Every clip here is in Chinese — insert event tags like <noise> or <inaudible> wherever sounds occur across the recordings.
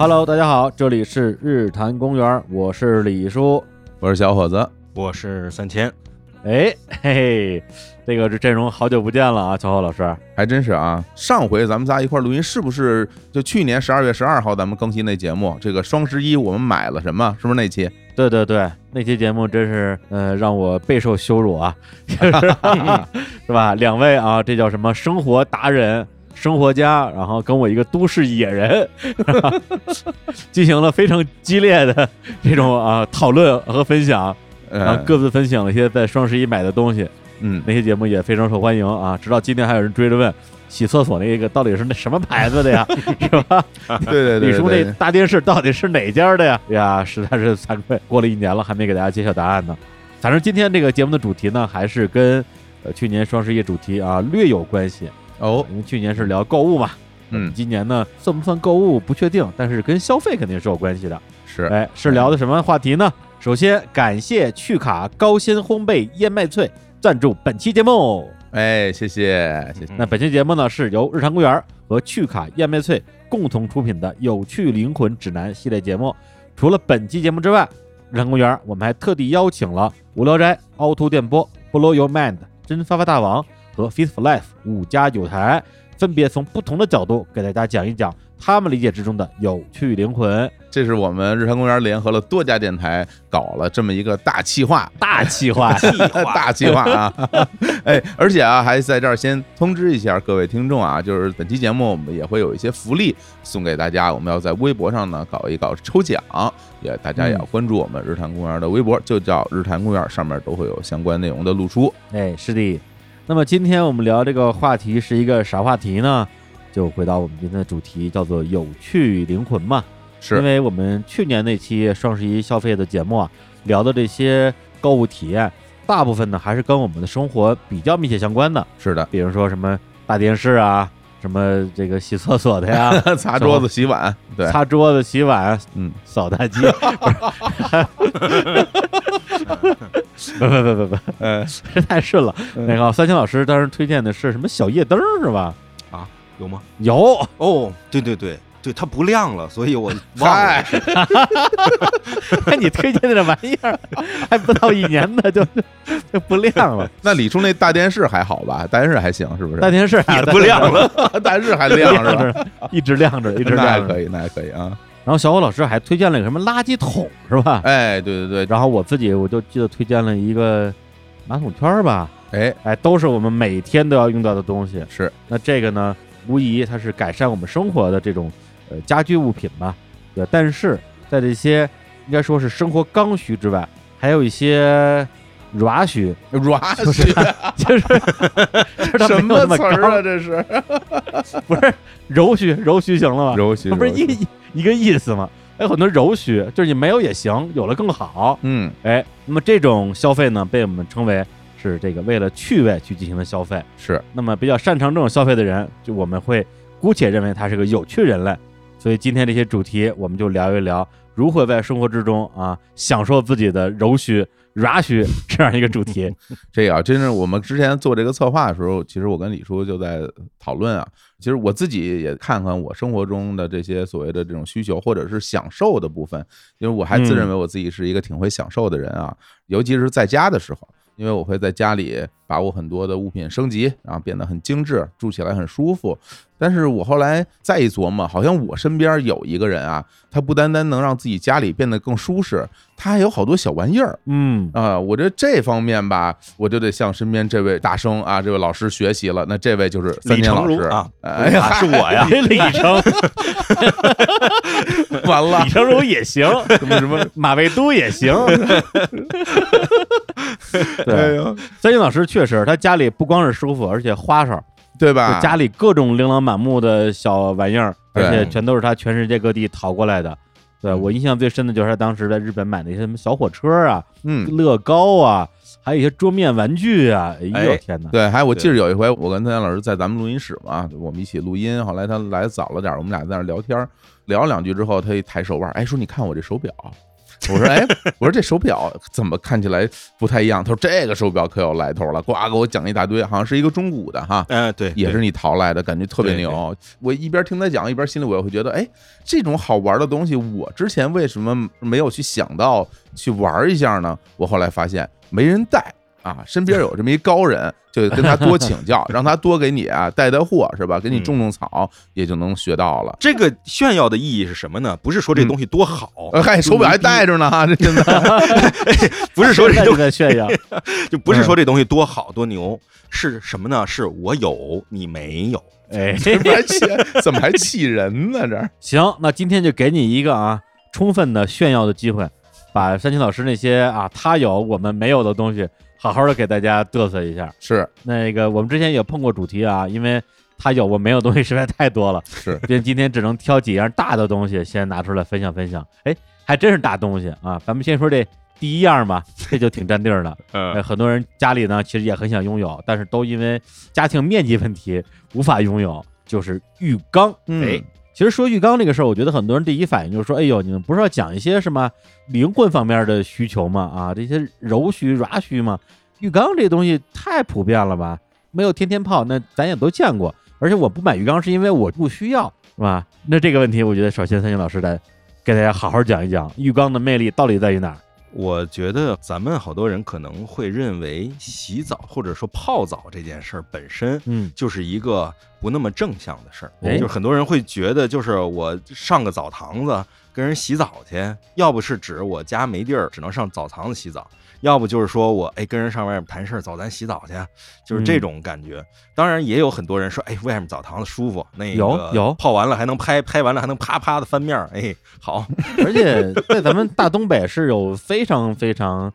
Hello，大家好，这里是日坛公园，我是李叔。我是小伙子，我是三千，哎嘿嘿，这个这阵容好久不见了啊，小浩老师。还真是啊。上回咱们仨一块儿录音，是不是就去年十二月十二号咱们更新那节目？这个双十一我们买了什么？是不是那期？对对对，那期节目真是呃让我备受羞辱啊，就 <laughs> 是是吧？两位啊，这叫什么生活达人、生活家，然后跟我一个都市野人，<laughs> 进行了非常激烈的这种啊讨论和分享，然后呃，各自分享了一些在双十一买的东西。嗯，那些节目也非常受欢迎啊，直到今天还有人追着问。洗厕所那个到底是那什么牌子的呀？<laughs> 是吧？<laughs> 对对对李叔对那大电视到底是哪家的呀？哎呀，实在是惭愧，过了一年了还没给大家揭晓答案呢。反正今天这个节目的主题呢，还是跟呃去年双十一主题啊略有关系，哦，因为去年是聊购物嘛，嗯，今年呢算不算购物不确定，但是跟消费肯定是有关系的。是，哎，是聊的什么话题呢？首先感谢趣卡高鲜烘焙燕麦脆赞助本期节目。哎，谢谢谢谢，那本期节目呢是由日常公园和趣卡燕麦脆共同出品的《有趣灵魂指南》系列节目。除了本期节目之外，日常公园我们还特地邀请了无聊斋、凹凸电波、Blow Your Mind、真发发大王和 Fit for Life 五家有台，分别从不同的角度给大家讲一讲他们理解之中的有趣灵魂。这是我们日坛公园联合了多家电台搞了这么一个大企划，大气化，大计 <laughs> 划啊！<laughs> 哎，而且啊，还在这儿先通知一下各位听众啊，就是本期节目我们也会有一些福利送给大家，我们要在微博上呢搞一搞抽奖，也大家也要关注我们日坛公园的微博，就叫日坛公园，上面都会有相关内容的露出。哎，是的。那么今天我们聊这个话题是一个啥话题呢？就回到我们今天的主题，叫做有趣灵魂嘛。是。因，为我们去年那期双十一消费的节目啊，聊的这些购物体验，大部分呢还是跟我们的生活比较密切相关的，是的，比如说什么大电视啊，什么这个洗厕所的呀，<laughs> 擦桌子、洗碗，对，擦桌子、洗碗、嗯，扫大街，<laughs> 不不不不不，呃，<laughs> 这太顺了。嗯那个三星老师当时推荐的是什么小夜灯是吧？啊有吗？有，哦，对对对对，它不亮了，所以我忘嗨了。<laughs> 那你推荐的这玩意儿，还不到一年呢，就就不亮了。<laughs> 那李叔那大电视还好吧？大电视还行，是不是？大电视也不亮了，大电视还亮是吧？着，一直亮着，一直亮着。那还可以，那还可以啊。然后小伙老师还推荐了一个什么垃圾桶是吧？哎，对对对，然后我自己我就记得推荐了一个马桶圈儿吧，哎，哎，都是我们每天都要用到的东西。是那这个呢，无疑它是改善我们生活的这种呃家居物品吧，对。但是在这些应该说是生活刚需之外，还有一些软需，软 <laughs> 就是就是就是它什么么词儿啊？这是 <laughs> 不是柔需，柔需行了吧？柔虚，它不是一一个意思嘛？还有很多柔虚，就是你没有也行，有了更好。嗯，哎，那么这种消费呢，被我们称为是这个为了趣味去进行的消费。是那么比较擅长这种消费的人，就我们会姑且认为他是个有趣人类。所以今天这些主题，我们就聊一聊如何在生活之中啊享受自己的柔虚、软虚这样一个主题。<laughs> 这个啊，真是我们之前做这个策划的时候，其实我跟李叔就在讨论啊。其实我自己也看看我生活中的这些所谓的这种需求或者是享受的部分，因为我还自认为我自己是一个挺会享受的人啊，尤其是在家的时候，因为我会在家里把我很多的物品升级，然后变得很精致，住起来很舒服。但是我后来再一琢磨，好像我身边有一个人啊，他不单单能让自己家里变得更舒适，他还有好多小玩意儿。嗯，啊，我觉得这方面吧，我就得向身边这位大生啊，这位老师学习了。那这位就是三李年老师成儒啊，哎呀，啊是我呀，<laughs> 李成 <laughs> 完了李，成儒也行，<laughs> 什么什么，马未都也行。哎对，三金老师确实，他家里不光是舒服，而且花哨，对吧？就家里各种琳琅满目的小玩意儿，而且全都是他全世界各地淘过来的。对我印象最深的就是他当时在日本买那些什么小火车啊、嗯，乐高啊，还有一些桌面玩具啊。哎呦哎天哪！对，还我记得有一回，我跟三年老师在咱们录音室嘛，我们一起录音。后来他来早了点儿，我们俩在那聊天儿，聊两句之后，他一抬手腕，哎，说你看我这手表。<laughs> 我说哎，我说这手表怎么看起来不太一样？他说这个手表可有来头了，呱给我讲一大堆，好像是一个中古的哈。哎，对，也是你淘来的，感觉特别牛。我一边听他讲，一边心里我也会觉得，哎，这种好玩的东西，我之前为什么没有去想到去玩一下呢？我后来发现没人带啊，身边有这么一高人，就跟他多请教，<laughs> 让他多给你啊带带货，是吧？给你种种草，也就能学到了。这个炫耀的意义是什么呢？不是说这东西多好，呃，嗨，手表还戴着呢，这真的。<laughs> 不是说这现在东就在炫耀，<laughs> 就不是说这东西多好多牛，是什么呢？是我有你没有。哎，这不还气，怎么还气人呢？这行，那今天就给你一个啊，充分的炫耀的机会，把山青老师那些啊他有我们没有的东西，好好的给大家嘚瑟一下。是那个我们之前也碰过主题啊，因为他有我没有东西实在太多了，是，所以今天只能挑几样大的东西先拿出来分享分享。哎，还真是大东西啊！咱们先说这第一样吧，<laughs> 这就挺占地儿的。呃，嗯，很多人家里呢其实也很想拥有，但是都因为家庭面积问题无法拥有，就是浴缸。嗯哎，其实说浴缸这个事儿，我觉得很多人第一反应就是说，哎呦，你们不是要讲一些什么灵魂方面的需求吗？啊，这些柔需、软需吗？浴缸这东西太普遍了吧？没有天天泡，那咱也都见过。而且我不买浴缸是因为我不需要，是吧？那这个问题，我觉得首先三星老师来给大家好好讲一讲浴缸的魅力到底在于哪儿。我觉得咱们好多人可能会认为洗澡或者说泡澡这件事儿本身嗯，就是一个不那么正向的事儿，哎。就是很多人会觉得，就是我上个澡堂子跟人洗澡去，要不是指我家没地儿，只能上澡堂子洗澡，要不就是说我哎跟人上外面谈事儿，走咱洗澡去，就是这种感觉。当然也有很多人说，哎，外面澡堂子舒服，那个有有泡完了还能拍，拍完了还能啪啪的翻面儿，哎，好，<laughs> 而且在咱们大东北是有非常非常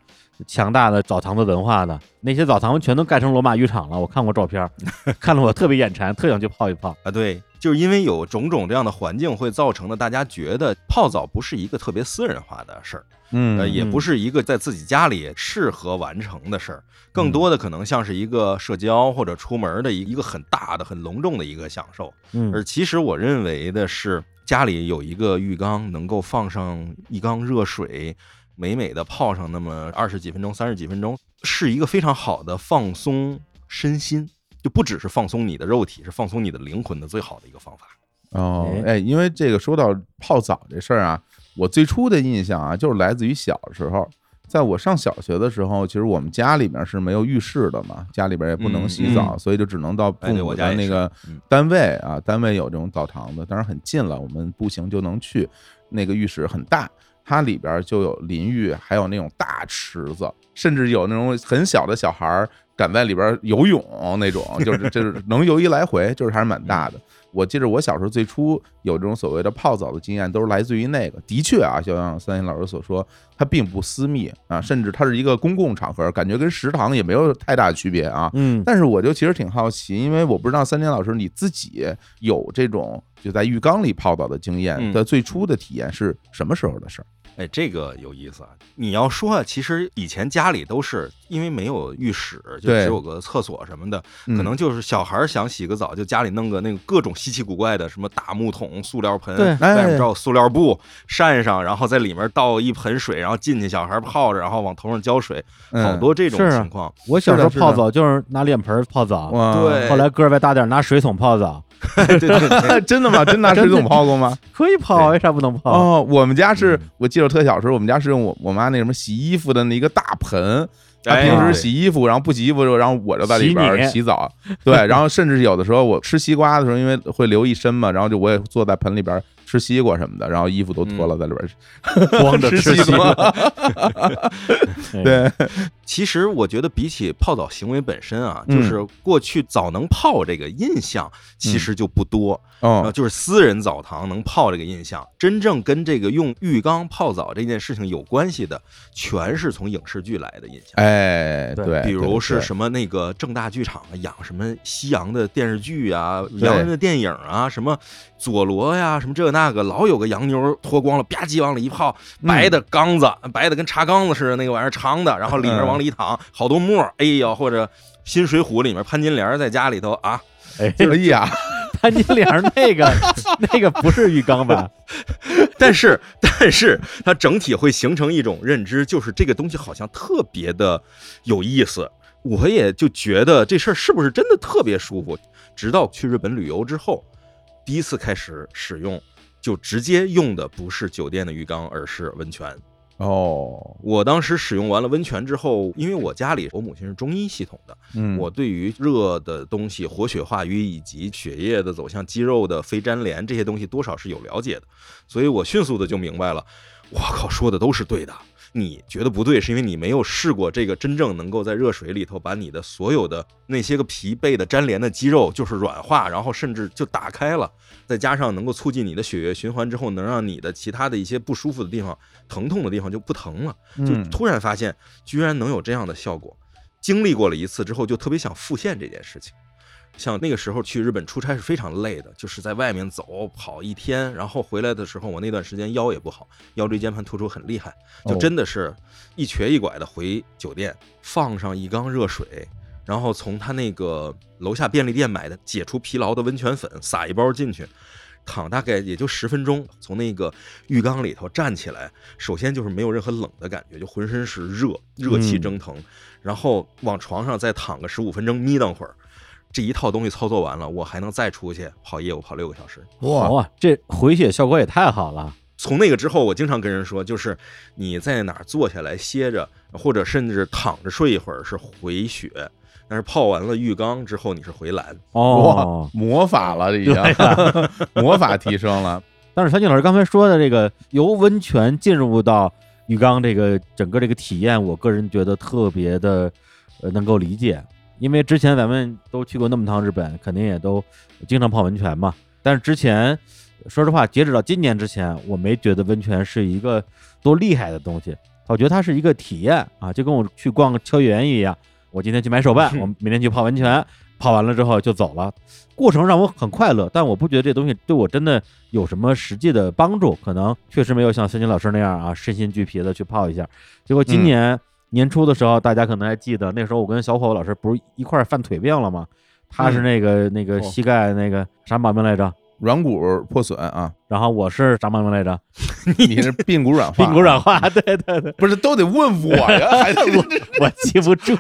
强大的澡堂子文化的，那些澡堂全都盖成罗马浴场了。我看过照片儿，<laughs> 看得我特别眼馋，特想去泡一泡。啊，对，就是因为有种种这样的环境，会造成的大家觉得泡澡不是一个特别私人化的事儿，嗯呃，也不是一个在自己家里适合完成的事儿，更多的可能像是一个社交或者出门的一一个很大的、很隆重的一个享受。嗯而其实我认为的是，家里有一个浴缸，能够放上一缸热水，美美的泡上那么二十几分钟、三十几分钟，是一个非常好的放松身心。就不只是放松你的肉体，是放松你的灵魂的最好的一个方法。哦，哎哎，因为这个说到泡澡这事儿啊，我最初的印象啊，就是来自于小时候，在我上小学的时候，其实我们家里面是没有浴室的嘛，家里边也不能洗澡，所以就只能到父哎对母我家那个嗯单位啊，单位有这种澡堂子，当然很近了，我们步行就能去。那个浴室很大，它里边就有淋浴，还有那种大池子，甚至有那种很小的小孩儿敢在里边游泳那种，就是就是 <laughs> 能游一来回，就是还是蛮大的。我记得我小时候最初有这种所谓的泡澡的经验，都是来自于那个。的确啊，就像三星老师所说，它并不私密啊，甚至它是一个公共场合，感觉跟食堂也没有太大区别啊。嗯，但是我就其实挺好奇，因为我不知道三林老师你自己有这种就在浴缸里泡澡的经验嗯的最初的体验是什么时候的事儿？哎，这个有意思啊！你要说啊，其实以前家里都是因为没有浴室，就只有个厕所什么的，嗯可能就是小孩儿想洗个澡，就家里弄个那个各种稀奇古怪的什么大木桶、塑料盆，外哎面罩塑料布扇上，然后在里面倒一盆水，然后进去小孩泡着，然后往头上浇水，嗯好多这种情况。我小时候泡澡就是拿脸盆泡澡，对后来个儿再大点儿拿水桶泡澡，对 <laughs> 对对，<laughs> 真的吗？真拿水桶泡过吗？<laughs> 可以泡，为啥不能泡？哦，我们家是嗯我记得特小时候，我们家是用我我妈那什么洗衣服的那一个大盆。她哎平时洗衣服，然后不洗衣服的时候，然后我就在里边洗澡。对，然后甚至有的时候我吃西瓜的时候，因为会流一身嘛，然后就我也坐在盆里边儿吃西瓜什么的，然后衣服都脱了在里边儿 <laughs> 光着吃西瓜瓜。。<laughs> 对，对，其实我觉得比起泡澡行为本身啊，嗯就是过去澡能泡这个印象其实就不多。呃，哦，就是私人澡堂能泡这个印象，真正跟这个用浴缸泡澡这件事情有关系的，全是从影视剧来的印象。哎，对对，比如是什么那个正大剧场啊，养什么西洋的电视剧啊，对洋人的电影啊，什么佐罗呀，什么这那个，老有个洋妞脱光了，吧唧往里一泡，嗯白的缸子，白的跟茶缸子似的那个玩意儿，长的，然后里面嗯往里一躺，好多沫儿，哎呦，或者新水浒里面潘金莲在家里头啊，哎，哎呀，<laughs> 潘金莲那个 <laughs> 那个不是浴缸吧？<laughs> 但是，但是它整体会形成一种认知，就是这个东西好像特别的有意思。我也就觉得这事儿是不是真的特别舒服？直到去日本旅游之后，第一次开始使用，就直接用的不是酒店的浴缸，而是温泉。哦，我当时使用完了温泉之后，因为我家里我母亲是中医系统的，嗯，我对于热的东西、活血化瘀以及血液的走向肌肉的非粘连这些东西，多少是有了解的，所以我迅速的就明白了，我靠，说的都是对的。你觉得不对，是因为你没有试过这个真正能够在热水里头把你的所有的那些个疲惫的粘连的肌肉就是软化，然后甚至就打开了，再加上能够促进你的血液循环之后，能让你的其他的一些不舒服的地方、疼痛的地方就不疼了，就嗯突然发现居然能有这样的效果。经历过了一次之后，就特别想复现这件事情。像那个时候去日本出差是非常累的，就是在外面走跑一天，然后回来的时候，我那段时间腰也不好，腰椎间盘突出很厉害，就哦真的是一瘸一拐的回酒店，放上一缸热水，然后从他那个楼下便利店买的解除疲劳的温泉粉撒一包进去。躺大概也就十分钟，从那个浴缸里头站起来，首先就是没有任何冷的感觉，就浑身是热，热气蒸腾，然后往床上再躺个十五分钟，眯瞪会儿，这一套东西操作完了，我还能再出去跑业务跑六个小时。哇，哇，这回血效果也太好了。从那个之后，我经常跟人说，就是你在哪儿坐下来歇着，或者甚至躺着睡一会儿是回血，但是泡完了浴缸之后你是回蓝。哦，，魔法了，这已经 <laughs> 魔法提升了。但是樊静老师刚才说的这个由温泉进入到浴缸这个整个这个体验，我个人觉得特别的呃能够理解，因为之前咱们都去过那么趟日本，肯定也都经常泡温泉嘛。但是之前说实话，截止到今年之前，我没觉得温泉是一个多厉害的东西，我觉得它是一个体验啊，就跟我去逛个秋叶原一样，我今天去买手办，我明天去泡温泉，泡完了之后就走了。过程让我很快乐，但我不觉得这东西对我真的有什么实际的帮助，可能确实没有像孙金老师那样啊，身心俱疲的去泡一下。结果今年年初的时候，大家可能还记得，那时候我跟小伙老师不是一块儿犯腿病了吗？他是那个、那个哦膝盖那个啥毛病来着？软骨破损啊，然后我是啥毛病来着？<laughs> 你是髌骨软化，<laughs> 髌骨软化，对对对，不是都得问我呀？<laughs> 我记不住。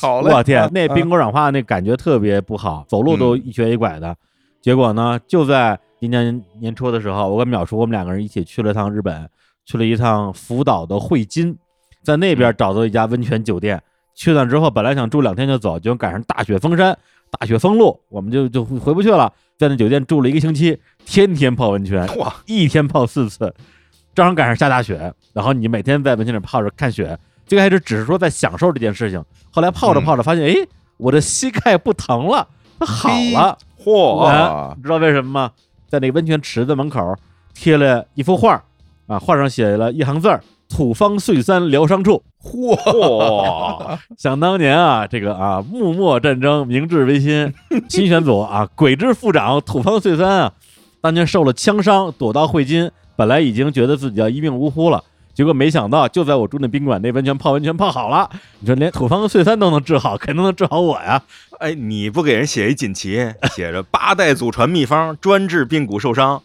好嘞，我天，啊那髌骨软化那感觉特别不好，走路都一瘸一拐的。结果呢，就在今年年初的时候，我跟淼叔我们两个人一起去了趟日本，去了一趟福岛的汇金，在那边找到一家温泉酒店。去那之后，本来想住两天就走，结果赶上大雪封山、大雪封路，我们就就回不去了。在那酒店住了一个星期，天天泡温泉，哇，一天泡四次，正好赶上下大雪，然后你每天在温泉里泡着看雪。最开始只是说在享受这件事情，后来泡着泡着发现，哎、我的膝盖不疼了，它好了。嚯，哇你知道为什么吗？在那个温泉池子门口贴了一幅画，啊，画上写了一行字儿：“土方岁三疗伤处。”嚯！<laughs> 想当年啊，这个啊，幕末战争，明治维新，<laughs> 新选组啊，鬼之副长土方岁三啊，当年受了枪伤，躲到汇金，本来已经觉得自己要一命呜呼了，结果没想到，就在我住那宾馆那温泉泡温泉泡好了。你说连土方岁三都能治好，肯定能治好我呀！哎，你不给人写一锦旗，写着八代祖传秘方，专治髌骨受伤。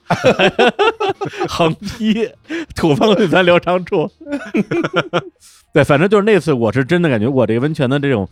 <laughs> 横批土方岁三疗伤处。<laughs> 对，反正就是那次，我是真的感觉我这个温泉的这种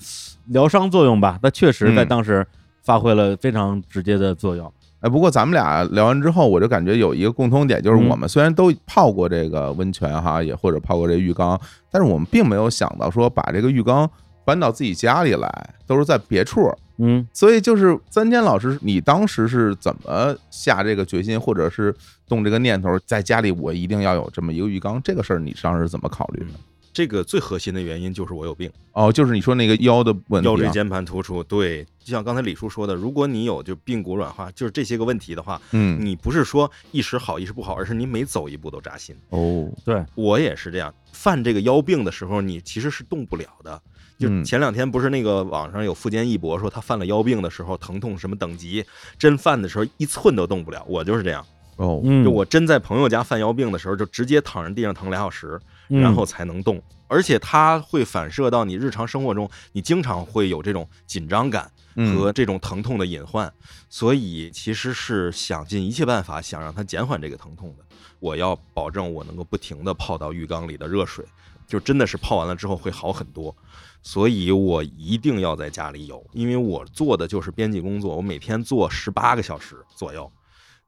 疗伤作用吧，它确实在嗯当时发挥了非常直接的作用。哎，不过咱们俩聊完之后，我就感觉有一个共通点，就是嗯我们虽然都泡过这个温泉哈，也或者泡过这浴缸，但是我们并没有想到说把这个浴缸搬到自己家里来，都是在别处。嗯，所以就是三千老师，你当时是怎么下这个决心，或者是动这个念头，在家里我一定要有这么一个浴缸？这个事儿你当时是怎么考虑的？这个最核心的原因就是我有病，哦，就是你说那个腰的问题、啊，腰椎间盘突出。对，就像刚才李叔说的，如果你有就髌骨软化，就是这些个问题的话，嗯，你不是说一时好一时不好，而是你每走一步都扎心。哦，对，我也是这样，犯这个腰病的时候，你其实是动不了的。就嗯前两天不是那个网上有富坚义博说他犯了腰病的时候，疼痛什么等级，真犯的时候一寸都动不了。我就是这样，哦，嗯，就我真在朋友家犯腰病的时候，就直接躺在地上疼俩小时，嗯然后才能动。而且它会反射到你日常生活中，你经常会有这种紧张感嗯和这种疼痛的隐患，所以其实是想尽一切办法想让它减缓这个疼痛的。我要保证我能够不停地泡到浴缸里的热水，就真的是泡完了之后会好很多。所以我一定要在家里有，因为我做的就是编辑工作，我每天做十八个小时左右，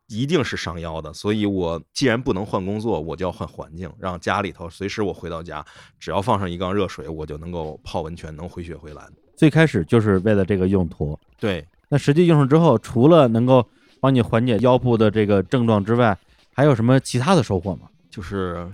一定是伤腰的。所以我既然不能换工作，我就要换环境，让家里头随时我回到家，只要放上一缸热水，我就能够泡温泉，能回血回蓝。最开始就是为了这个用途。对，那实际用上之后，除了能够帮你缓解腰部的这个症状之外，还有什么其他的收获吗？就是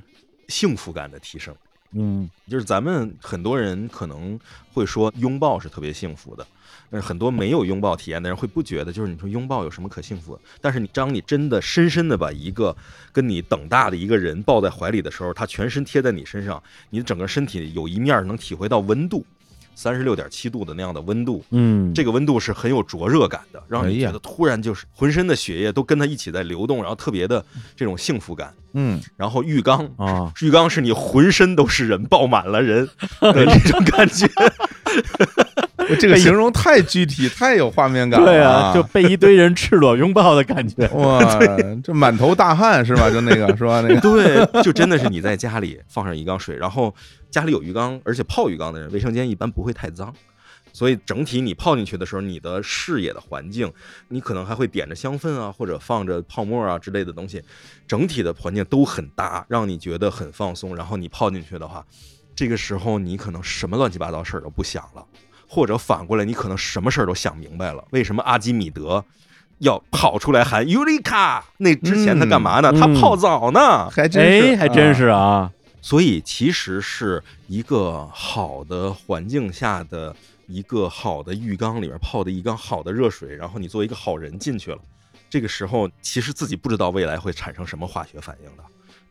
幸福感的提升。嗯就是咱们很多人可能会说拥抱是特别幸福的，但是很多没有拥抱体验的人会不觉得，就是你说拥抱有什么可幸福的？但是你当你真的深深的把一个跟你等大的一个人抱在怀里的时候，他全身贴在你身上，你的整个身体有一面能体会到温度，三十六点七度的那样的温度，嗯，这个温度是很有灼热感的，让你觉得突然就是浑身的血液都跟他一起在流动，然后特别的这种幸福感。嗯，然后浴缸啊，浴缸是你浑身都是人，抱满了人 <laughs> 的这种感觉。这个形容太具体，太有画面感了。对啊，就被一堆人赤裸拥抱的感觉。哇，<laughs> 这满头大汗是吧？就那个是吧？那个对，就真的是你在家里放上一缸水，然后家里有浴缸，而且泡浴缸的人，卫生间一般不会太脏。所以整体你泡进去的时候，你的视野的环境，你可能还会点着香氛啊，或者放着泡沫啊之类的东西，整体的环境都很搭，让你觉得很放松。然后你泡进去的话，这个时候你可能什么乱七八糟事儿都不想了，或者反过来，你可能什么事儿都想明白了。为什么阿基米德要跑出来喊尤里卡？那之前他干嘛呢？嗯他泡澡呢。还真是，哎，还真是啊。所以其实是一个好的环境下的一个好的浴缸里面泡的一缸好的热水，然后你作为一个好人进去了，这个时候其实自己不知道未来会产生什么化学反应的，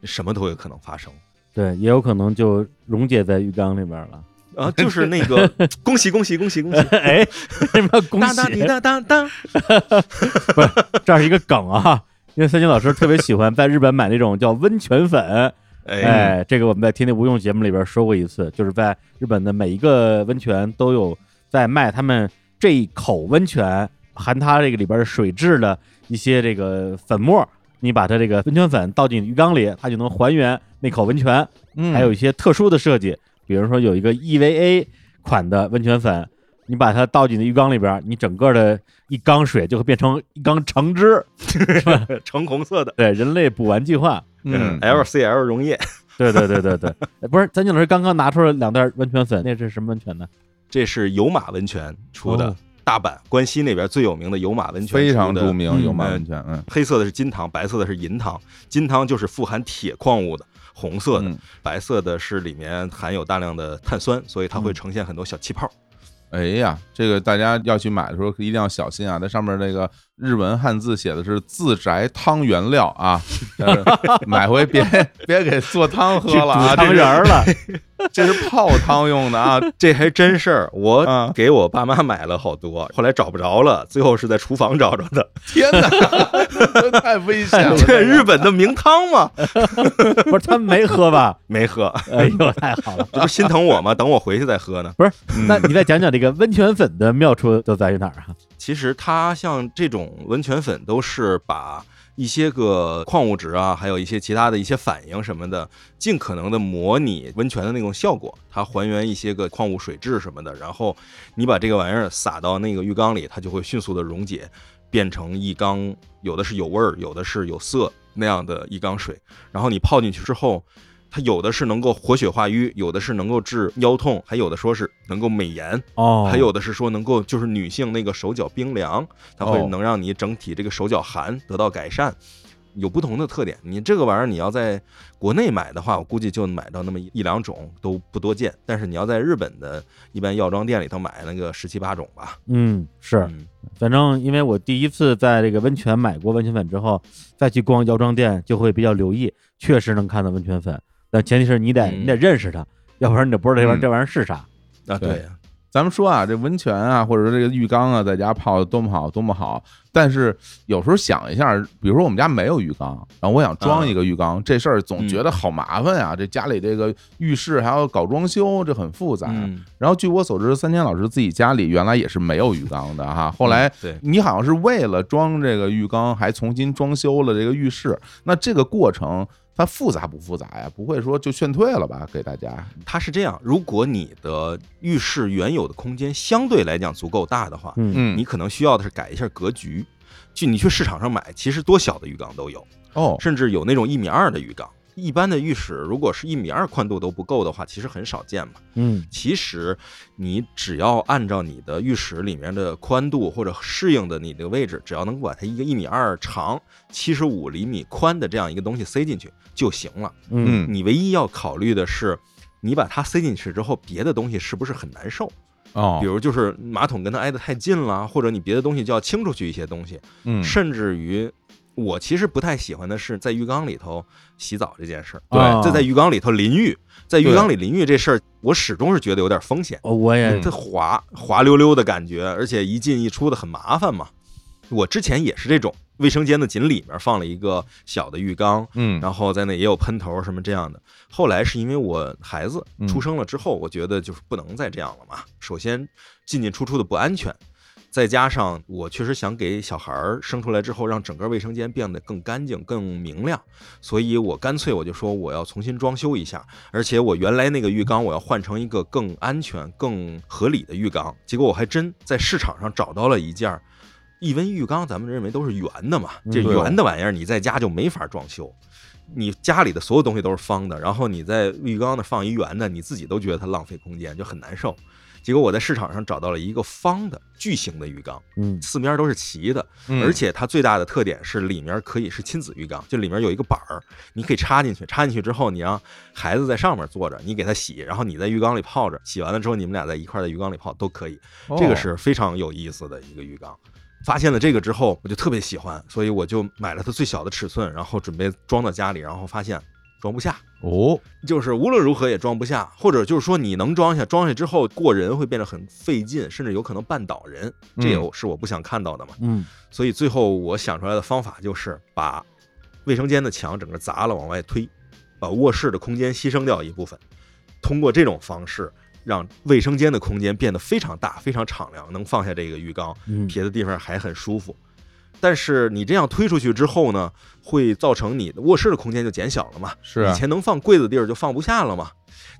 什么都有可能发生。对，也有可能就溶解在浴缸里边了。啊，就是那个恭喜恭喜恭喜恭喜！<laughs> 哎，为什么要恭当当滴当？当当当，这是一个梗啊，因为三金老师特别喜欢在日本买那种叫温泉粉。<laughs> 哎，哎，这个我们在《天天无用》节目里边说过一次，就是在日本的每一个温泉都有在卖他们这一口温泉含它这个里边的水质的一些这个粉末，你把它这个温泉粉倒进浴缸里，它就能还原那口温泉。嗯还有一些特殊的设计，比如说有一个 EVA 款的温泉粉，你把它倒进浴缸里边，你整个的一缸水就会变成一缸橙汁。<laughs> 橙红色的，对，人类补完计划。嗯，LCL 溶液，对对对对对，哎不是，咱景老师刚刚拿出了两袋温泉粉，那是什么温泉呢？这是有马温泉出的哦，大阪关西那边最有名的有马温泉，非常著。名，嗯有马温泉，嗯黑色的是金汤，白色的是银汤。金汤就是富含铁矿物的，红色的；嗯白色的是里面含有大量的碳酸，所以它会嗯呈现很多小气泡。哎呀，这个大家要去买的时候一定要小心啊！它上面那个日文汉字写的是自宅汤原料啊，<laughs> 呃买回别 <laughs> 别给做汤喝了啊，汤圆儿了。<laughs> 这是泡汤用的啊。这还真事儿，啊我给我爸妈买了好多，后来找不着了，最后是在厨房找着的。天哪，太危险了！这这个日本的名汤嘛，不是他们没喝吧？没喝，哎呦，太好了！这不心疼我吗？等我回去再喝呢。不是，嗯那你再讲讲这个温泉粉的妙处都在于哪儿啊？其实它像这种温泉粉，都是把一些个矿物质啊，还有一些其他的一些反应什么的，尽可能的模拟温泉的那种效果，它还原一些个矿物水质什么的，然后你把这个玩意儿撒到那个浴缸里，它就会迅速的溶解，变成一缸，有的是有味儿，有的是有色那样的一缸水，然后你泡进去之后。它有的是能够活血化瘀，有的是能够治腰痛，还有的说是能够美颜，哦，还有的是说能够就是女性那个手脚冰凉，它会哦能让你整体这个手脚寒得到改善，有不同的特点。你这个玩意儿你要在国内买的话，我估计就买到那么一两种都不多见。但是你要在日本的一般药妆店里头买那个十七八种吧。嗯是，嗯，反正因为我第一次在这个温泉买过温泉粉之后，再去逛药妆店就会比较留意，确实能看到温泉粉，但前提是你得嗯你得认识它，要不然你就不知道这玩意儿嗯这玩意儿是啥。啊对呀，咱们说啊，这温泉啊，或者说这个浴缸啊，在家泡的多么好，多么好。但是有时候想一下，比如说我们家没有浴缸，然后我想装一个浴缸，这事儿总觉得好麻烦呀。这家里这个浴室还要搞装修，这很复杂。嗯然后据我所知，三千老师自己家里原来也是没有浴缸的哈，后来对你好像是为了装这个浴缸，还重新装修了这个浴室。那这个过程它复杂不复杂呀？不会说就劝退了吧？给大家，它是这样，如果你的浴室原有的空间相对来讲足够大的话，嗯嗯，你可能需要的是改一下格局。就你去市场上买，其实多小的浴缸都有，哦，甚至有那种一米二的浴缸。一般的浴室如果是一米二宽度都不够的话，其实很少见嘛。嗯其实你只要按照你的浴室里面的宽度或者适应的你的位置，只要能把它一个一米二长、七十五厘米宽的这样一个东西塞进去就行了。嗯你唯一要考虑的是，你把它塞进去之后，别的东西是不是很难受？哦，比如就是马桶跟它挨得太近了，或者你别的东西就要清出去一些东西，嗯，甚至于。我其实不太喜欢的是在浴缸里头洗澡这件事儿，对啊这在浴缸里头淋浴，在浴缸里淋浴这事儿，我始终是觉得有点风险。哦，我也嗯它滑滑溜溜的感觉，而且一进一出的很麻烦嘛。我之前也是这种，卫生间的井里面放了一个小的浴缸，嗯，然后在那也有喷头什么这样的。后来是因为我孩子嗯出生了之后，我觉得就是不能再这样了嘛。首先进进出出的不安全，再加上我确实想给小孩儿生出来之后，让整个卫生间变得更干净、更明亮，所以我干脆我就说我要重新装修一下，而且我原来那个浴缸我要换成一个更安全、更合理的浴缸。结果我还真在市场上找到了一件儿。一温浴缸，咱们认为都是圆的嘛，这圆的玩意儿你在家就没法装修。你家里的所有东西都是方的，然后你在浴缸那放一圆的，你自己都觉得它浪费空间，就很难受。结果我在市场上找到了一个方的巨型的浴缸，嗯四面都是齐的，嗯而且它最大的特点是里面可以是亲子浴缸，就里面有一个板儿，你可以插进去，插进去之后，你让孩子在上面坐着，你给他洗，然后你在浴缸里泡着，洗完了之后你们俩在一块在浴缸里泡都可以。这个哦是非常有意思的一个浴缸。发现了这个之后，我就特别喜欢，所以我就买了它最小的尺寸，然后准备装到家里，然后发现装不下，哦，就是无论如何也装不下，或者就是说你能装下，装下之后过人会变得很费劲，甚至有可能绊倒人，这也是我不想看到的嘛。嗯。所以最后我想出来的方法就是把卫生间的墙整个砸了往外推，把卧室的空间牺牲掉一部分，通过这种方式让卫生间的空间变得非常大、非常敞亮，能放下这个浴缸，嗯别的地方还很舒服。但是你这样推出去之后呢，会造成你的卧室的空间就减小了嘛？是啊以前能放柜子的地儿就放不下了嘛。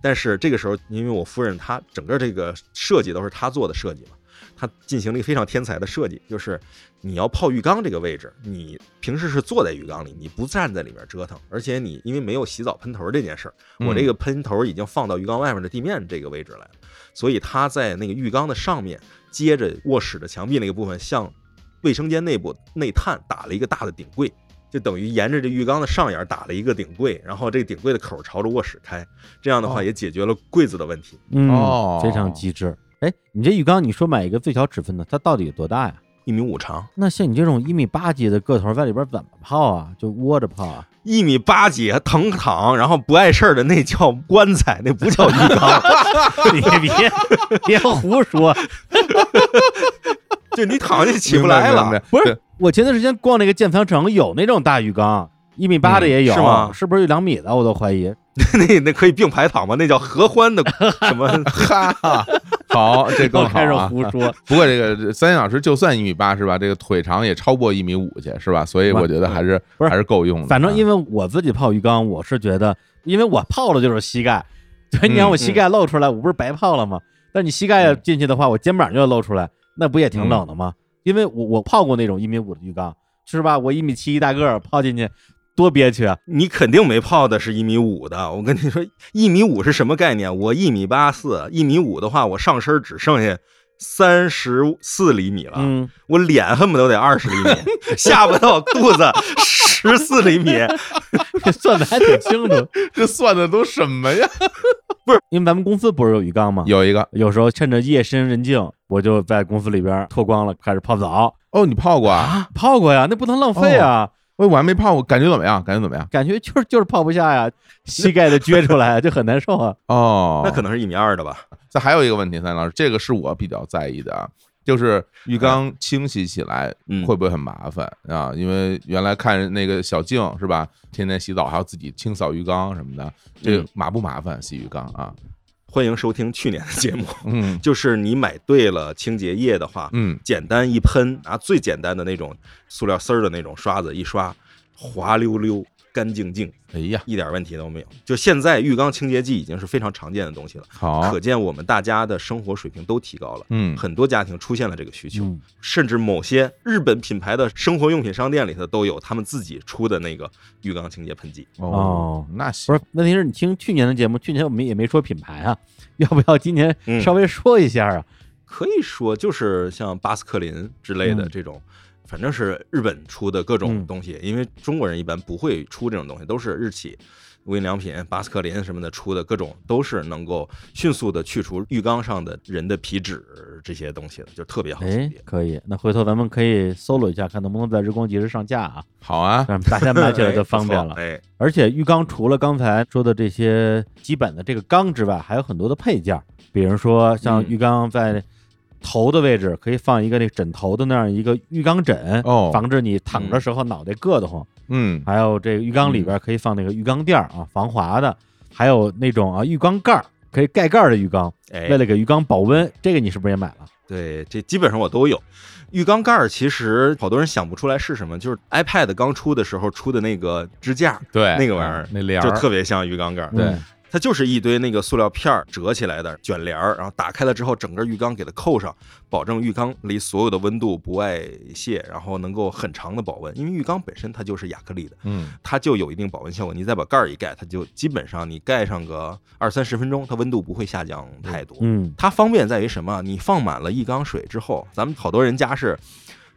但是这个时候，因为我夫人她整个这个设计都是她做的设计嘛，她进行了一个非常天才的设计，就是你要泡浴缸这个位置，你平时是坐在浴缸里，你不站在里面折腾，而且你因为没有洗澡喷头这件事儿，我这个喷头已经放到浴缸外面的地面这个位置来了，所以它在那个浴缸的上面接着卧室的墙壁那个部分，向卫生间内部内探打了一个大的顶柜。就等于沿着这浴缸的上沿打了一个顶柜，然后这个顶柜的口朝着卧室开，这样的话哦也解决了柜子的问题。嗯哦非常机智。哎，你这浴缸，你说买一个最小尺寸的，它到底有多大呀？一米五长，那像你这种一米八几的个头，在里边怎么泡啊？就窝着泡啊？一米八几还腾躺，然后不碍事儿的那叫棺材，那不叫浴缸。<laughs> 你别别胡说！<laughs> 就你躺下起不来了。不是，我前段时间逛那个建材城，有那种大浴缸，一米八的也有，嗯是吗是不是有两米的？我都怀疑。<laughs> 那那可以并排躺吗？那叫合欢的什么？哈，好，这更 <laughs> 又开始好啊。胡说。<laughs> 不过这个三星老师就算一米八是吧？这个腿长也超过一米五去是吧？所以我觉得还是还是够用的。反正因为为我自己泡浴缸，我是觉得，因为我泡的就是膝盖，<laughs> 对，你嗯让我膝盖露出来，我不是白泡了吗？但你膝盖要进去的话，我肩膀就要露出来，那不也挺冷的吗？因为我我泡过那种一米五的浴缸，是吧？我一米七一大个儿泡进去，多憋屈啊！你肯定没泡的是一米五的。我跟你说，一米五是什么概念？我一米八四，一米五的话，我上身只剩下三十四厘米了。嗯，我脸恨不得得二十厘米，<laughs> 下巴到肚子十四厘米。<laughs> 这算的还挺清楚。<laughs> 这算的都什么呀？不是因为咱们公司不是有浴缸吗？有一个有时候趁着夜深人静，我就在公司里边脱光了，开始泡澡。哦，你泡过啊？泡过呀，那不能浪费啊！喂，我还没泡过，感觉怎么样？感觉怎么样？感觉就是就是泡不下呀，膝盖都撅出来，<laughs> 就很难受啊。哦，那可能是一米二的吧？这还有一个问题，三老师，这个是我比较在意的啊，就是浴缸清洗起来嗯会不会很麻烦啊？因为原来看那个小静是吧，天天洗澡还要自己清扫浴缸什么的，这个嗯麻不麻烦？洗浴缸啊？欢迎收听去年的节目，嗯。就是你买对了清洁液的话，嗯，简单一喷，拿最简单的那种塑料丝儿的那种刷子一刷，滑溜溜、干净净，哎呀，一点问题都没有。就现在浴缸清洁剂已经是非常常见的东西了，好可，见我们大家的生活水平都提高了。嗯，很多家庭出现了这个需求，嗯甚至某些日本品牌的生活用品商店里头都有他们自己出的那个浴缸清洁喷剂。哦那行是，问题是你听去年的节目，去年我们也没说品牌啊，<laughs> 要不要今年嗯稍微说一下啊？可以说就是像巴斯克林之类的嗯这种，反正是日本出的各种嗯东西，因为中国人一般不会出这种东西，都是日企。无印良品、巴斯克林什么的出的各种都是能够迅速的去除浴缸上的人的皮脂这些东西的，就特别好清哎，。可以，那回头咱们可以搜罗一下，看能不能在日光集市上架啊，好啊，让大家买起来 <laughs> 就方便了。哎，而且浴缸除了刚才说的这些基本的这个缸之外，还有很多的配件儿，比如说像嗯浴缸在头的位置可以放一个那枕头的那样一个浴缸枕，哦防止你躺着时候脑袋硌得慌。嗯，还有这个浴缸里边可以放那个浴缸垫儿啊，防滑的，还有那种啊浴缸盖儿可以盖盖儿的浴缸，哎为了给浴缸保温，这个你是不是也买了？对，这基本上我都有。浴缸盖儿其实好多人想不出来是什么，就是 iPad 刚出的时候出的那个支架，对，那个玩意儿那帘儿就特别像浴缸盖儿。对嗯它就是一堆那个塑料片儿折起来的卷帘儿，然后打开了之后，整个浴缸给它扣上，保证浴缸里所有的温度不外泄，然后能够很长的保温。因为浴缸本身它就是亚克力的，嗯，它就有一定保温效果。你再把盖儿一盖，它就基本上你盖上个二三十分钟，它温度不会下降太多。嗯它方便在于什么？你放满了一缸水之后，咱们好多人家是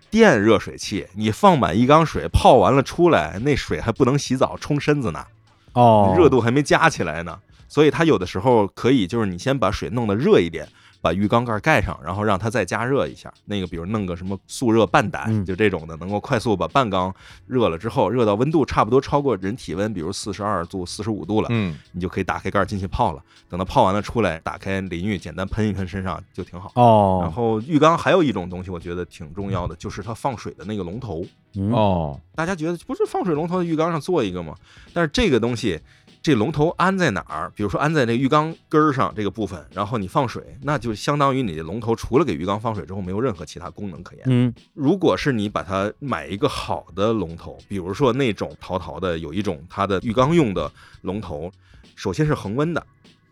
电热水器，你放满一缸水，泡完了出来，那水还不能洗澡冲身子呢，哦，热度还没加起来呢。所以它有的时候可以，就是你先把水弄得热一点，把浴缸盖盖上，然后让它再加热一下。那个比如弄个什么速热半胆，嗯就这种的，能够快速把半缸热了之后，热到温度差不多超过人体温，比如四十二度、四十五度了，嗯，你就可以打开盖儿进去泡了。等它泡完了出来，打开淋浴，简单喷一喷身上就挺好。哦然哦后浴缸还有一种东西，我觉得挺重要的，就是它放水的那个龙头。嗯哦，大家觉得不是放水龙头在浴缸上做一个吗？但是这个东西，这龙头安在哪儿？比如说安在那个浴缸根儿上这个部分，然后你放水，那就相当于你的龙头除了给浴缸放水之后，没有任何其他功能可言。嗯如果是你把它买一个好的龙头，比如说那种淘淘的有一种它的浴缸用的龙头，首先是恒温的。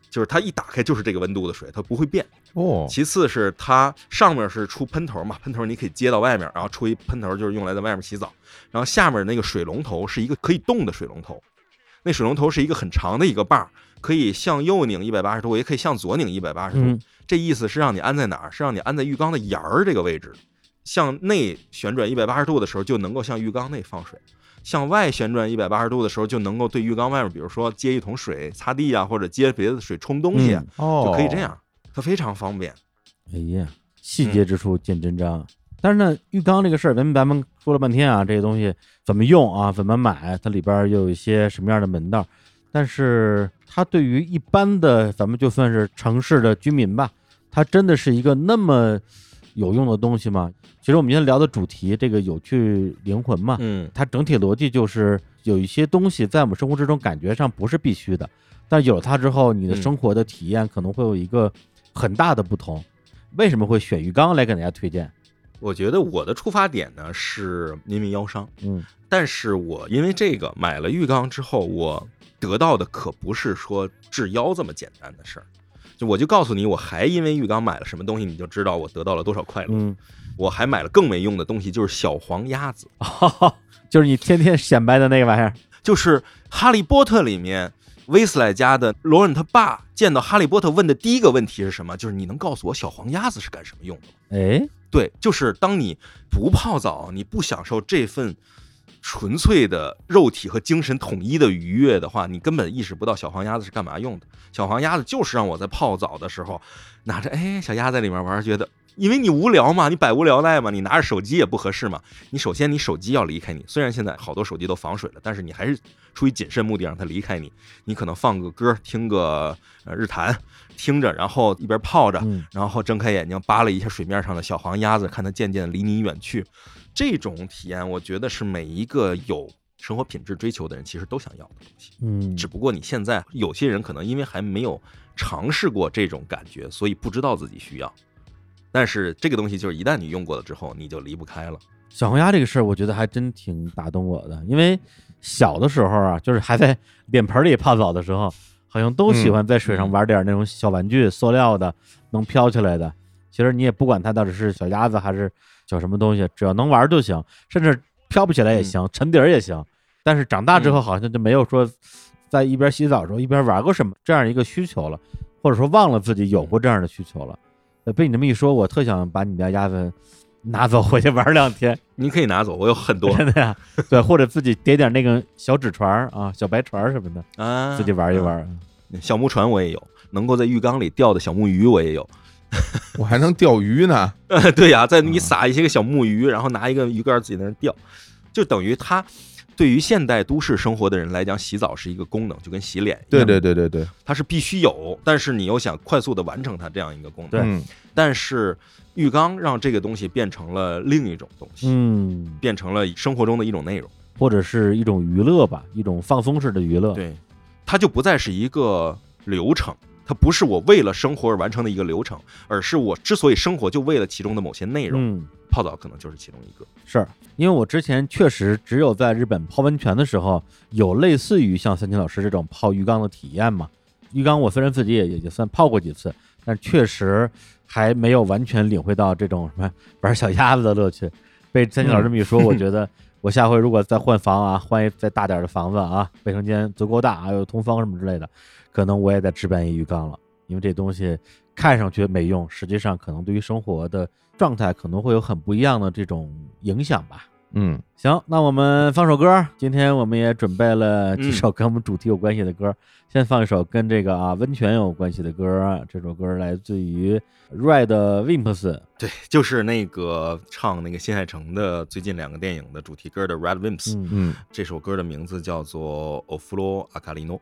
就是它一打开就是这个温度的水，它不会变。哦，其次是它上面是出喷头嘛，喷头你可以接到外面，然后出一喷头就是用来在外面洗澡，然后下面那个水龙头是一个可以动的水龙头，那水龙头是一个很长的一个把儿，可以向右拧一百八十度，也可以向左拧一百八十度。嗯这意思是让你安在哪儿？是让你安在浴缸的沿儿这个位置，向内旋转一百八十度的时候就能够向浴缸内放水。向外旋转一百八十度的时候，就能够对浴缸外面，比如说接一桶水擦地啊，或者接别的水冲东西就可以这。样，它非常方便。哎呀，细节之处见真章。但是呢，浴缸这个事儿，咱们咱们说了半天啊，这些东西怎么用啊，怎么买，它里边儿又有一些什么样的门道？但是它对于一般的咱们就算是城市的居民吧，它真的是一个那么有用的东西吗？其实我们今天聊的主题，这个有趣灵魂嘛，嗯它整体逻辑就是有一些东西在我们生活之中感觉上不是必须的，但有了它之后，你的嗯生活的体验可能会有一个很大的不同。为什么会选浴缸来给大家推荐？我觉得我的出发点呢是因为腰伤，嗯但是我因为这个买了浴缸之后，我得到的可不是说治腰这么简单的事儿。就我就告诉你，我还因为浴缸买了什么东西，你就知道我得到了多少快乐。嗯，我还买了更没用的东西，就是小黄鸭子，<laughs> 就是你天天显摆的那个玩意儿。就是《哈利波特》里面威斯莱家的罗恩他爸见到哈利波特问的第一个问题是什么？就是你能告诉我小黄鸭子是干什么用的吗？哎，对，就是当你不泡澡，你不享受这份纯粹的肉体和精神统一的愉悦的话，你根本意识不到小黄鸭子是干嘛用的。小黄鸭子就是让我在泡澡的时候拿着，哎，小鸭在里面玩，觉得因为你无聊嘛，你百无聊赖嘛，你拿着手机也不合适嘛。你首先你手机要离开你，虽然现在好多手机都防水了，但是你还是出于谨慎目的让它离开你。你可能放个歌，听个呃日坛，听着，然后一边泡着，嗯然后睁开眼睛扒了一下水面上的小黄鸭子，看它渐渐离你远去。这种体验，我觉得是每一个有生活品质追求的人其实都想要的东西。嗯，只不过你现在有些人可能因为还没有尝试过这种感觉，所以不知道自己需要。但是这个东西就是一旦你用过了之后，你就离不开了。小黄鸭这个事儿，我觉得还真挺打动我的，因为小的时候啊，就是还在 <laughs> 脸盆里泡澡的时候，好像都喜欢在水上玩点那种小玩具，塑料的能飘起来的。其实你也不管它到底是小鸭子还是小什么东西，只要能玩就行，甚至飘不起来也行，沉底儿也行。但是长大之后，好像就没有说在一边洗澡的时候一边玩过什么这样一个需求了，或者说忘了自己有过这样的需求了。呃，被你这么一说，我特想把你家鸭子拿走回去玩两天。你可以拿走，我有很多真的呀，对，或者自己叠点那个小纸船啊、小白船什么的，啊，自己玩一玩。小木船我也有，能够在浴缸里钓的小木鱼我也有。我还能钓鱼呢。<laughs> 对呀、在你撒一些个小木鱼，然后拿一个鱼竿自己在那钓，就等于它对于现代都市生活的人来讲，洗澡是一个功能，就跟洗脸一样，对对对对对，它是必须有，但是你又想快速的完成它这样一个功能，对嗯。但是浴缸让这个东西变成了另一种东西，嗯，变成了生活中的一种内容。或者是一种娱乐吧，一种放松式的娱乐。对，它就不再是一个流程，它不是我为了生活而完成的一个流程，而是我之所以生活，就为了其中的某些内容。嗯，泡澡可能就是其中一个。是因为我之前确实只有在日本泡温泉的时候，有类似于像三清老师这种泡浴缸的体验嘛。浴缸我虽然自己也也也算泡过几次，但确实还没有完全领会到这种什么玩小鸭子的乐趣。被三清老师这么一说，我觉得我下回如果再换房啊，换一再大点儿的房子啊，卫生间足够大啊，有通风什么之类的，可能我也在置办一浴缸了，因为这东西看上去没用，实际上可能对于生活的状态可能会有很不一样的这种影响吧。嗯，行，那我们放首歌。今天我们也准备了几首跟我们主题有关系的歌，先放一首跟这个啊温泉有关系的歌。这首歌来自于 Red Wimps，对，就是那个唱那个新海诚的最近两个电影的主题歌的 Red Wimps，、嗯嗯这首歌的名字叫做 O f l o a c a l i n o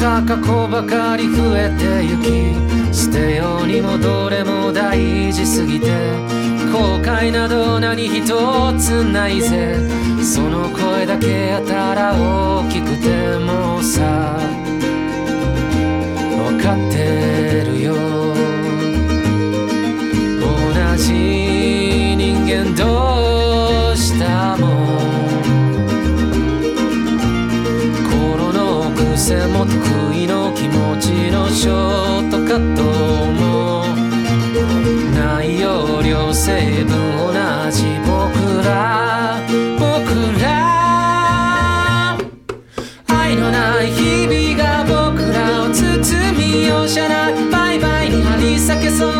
か過去ばかり増えてゆき捨てようにもどれも大事すぎて後悔など何一つないぜ。その声だけやたら大きくてもさ分かってるよ。同じ人間どうしたもん。心のショートカットも内容量成分同じ僕ら僕ら愛のない日々が僕らを包み容赦ないバイバイに張り裂けそう。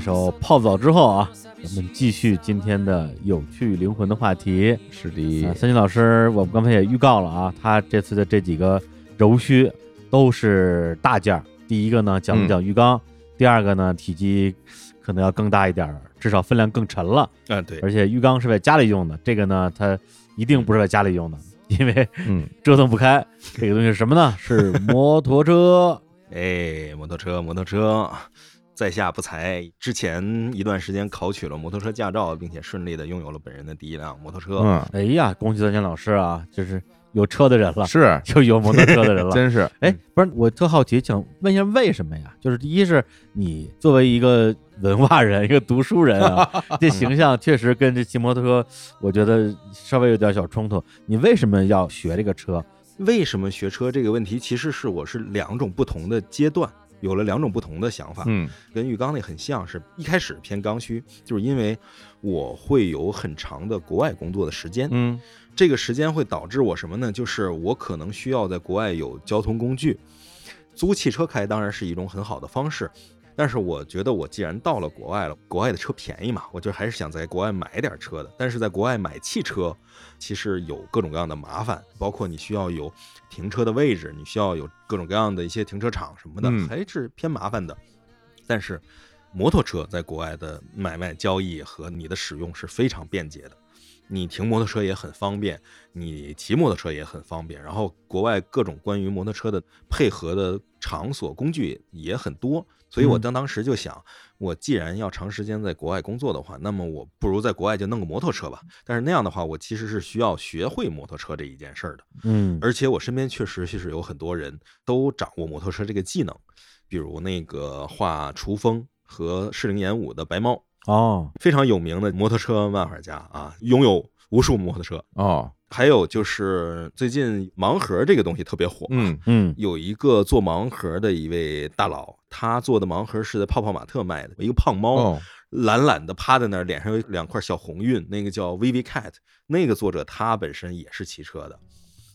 一首泡澡之后啊，咱们继续今天的有趣灵魂的话题。是的啊，，三金老师，我们刚才也预告了啊，他这次的这几个柔须都是大件儿。第一个呢，讲一讲浴缸；第二个呢，体积可能要更大一点儿，至少分量更沉了。嗯，对，而且浴缸是在家里用的，这个呢，它一定不是在家里用的，因为嗯，<laughs> 折腾不开。这个东西是什么呢？<laughs> 是摩托车。哎，摩托车，摩托车，在下不才，之前一段时间考取了摩托车驾照，并且顺利的拥有了本人的第一辆摩托车。嗯，哎呀，恭喜段天老师啊，就是有车的人了，是，就有摩托车的人了。<laughs> 真是，哎，不是，我特好奇，想问一下为什么呀？就是第一是你作为一个文化人，一个读书人啊，这形象确实跟这骑摩托车，我觉得稍微有点小冲突。你为什么要学这个车？为什么学车这个问题，其实是我是两种不同的阶段，有了两种不同的想法。嗯跟浴缸那很像，是一开始偏刚需，就是因为我会有很长的国外工作的时间，嗯这个时间会导致我什么呢？就是我可能需要在国外有交通工具，租汽车开当然是一种很好的方式。但是我觉得，我既然到了国外了，国外的车便宜嘛，我就还是想在国外买点车的。但是在国外买汽车，其实有各种各样的麻烦，包括你需要有停车的位置，你需要有各种各样的一些停车场什么的，嗯还是偏麻烦的。但是摩托车在国外的买卖交易和你的使用是非常便捷的，你停摩托车也很方便，你骑摩托车也很方便。然后国外各种关于摩托车的配合的场所工具也很多，所以我嗯当当时就想，我既然要长时间在国外工作的话，那么我不如在国外就弄个摩托车吧。但是那样的话，我其实是需要学会摩托车这一件事儿的。嗯而且我身边确实是有很多人都掌握摩托车这个技能，比如那个画雏风和适龄演武的白猫，哦，非常有名的摩托车漫画家啊，拥有无数摩托车。哦，还有就是最近盲盒这个东西特别火，嗯嗯有一个做盲盒的一位大佬，他做的盲盒是在泡泡玛特卖的，一个胖猫，哦，懒懒的趴在那儿，脸上有两块小红晕，那个叫 Vivi Cat，那个作者他本身也是骑车的，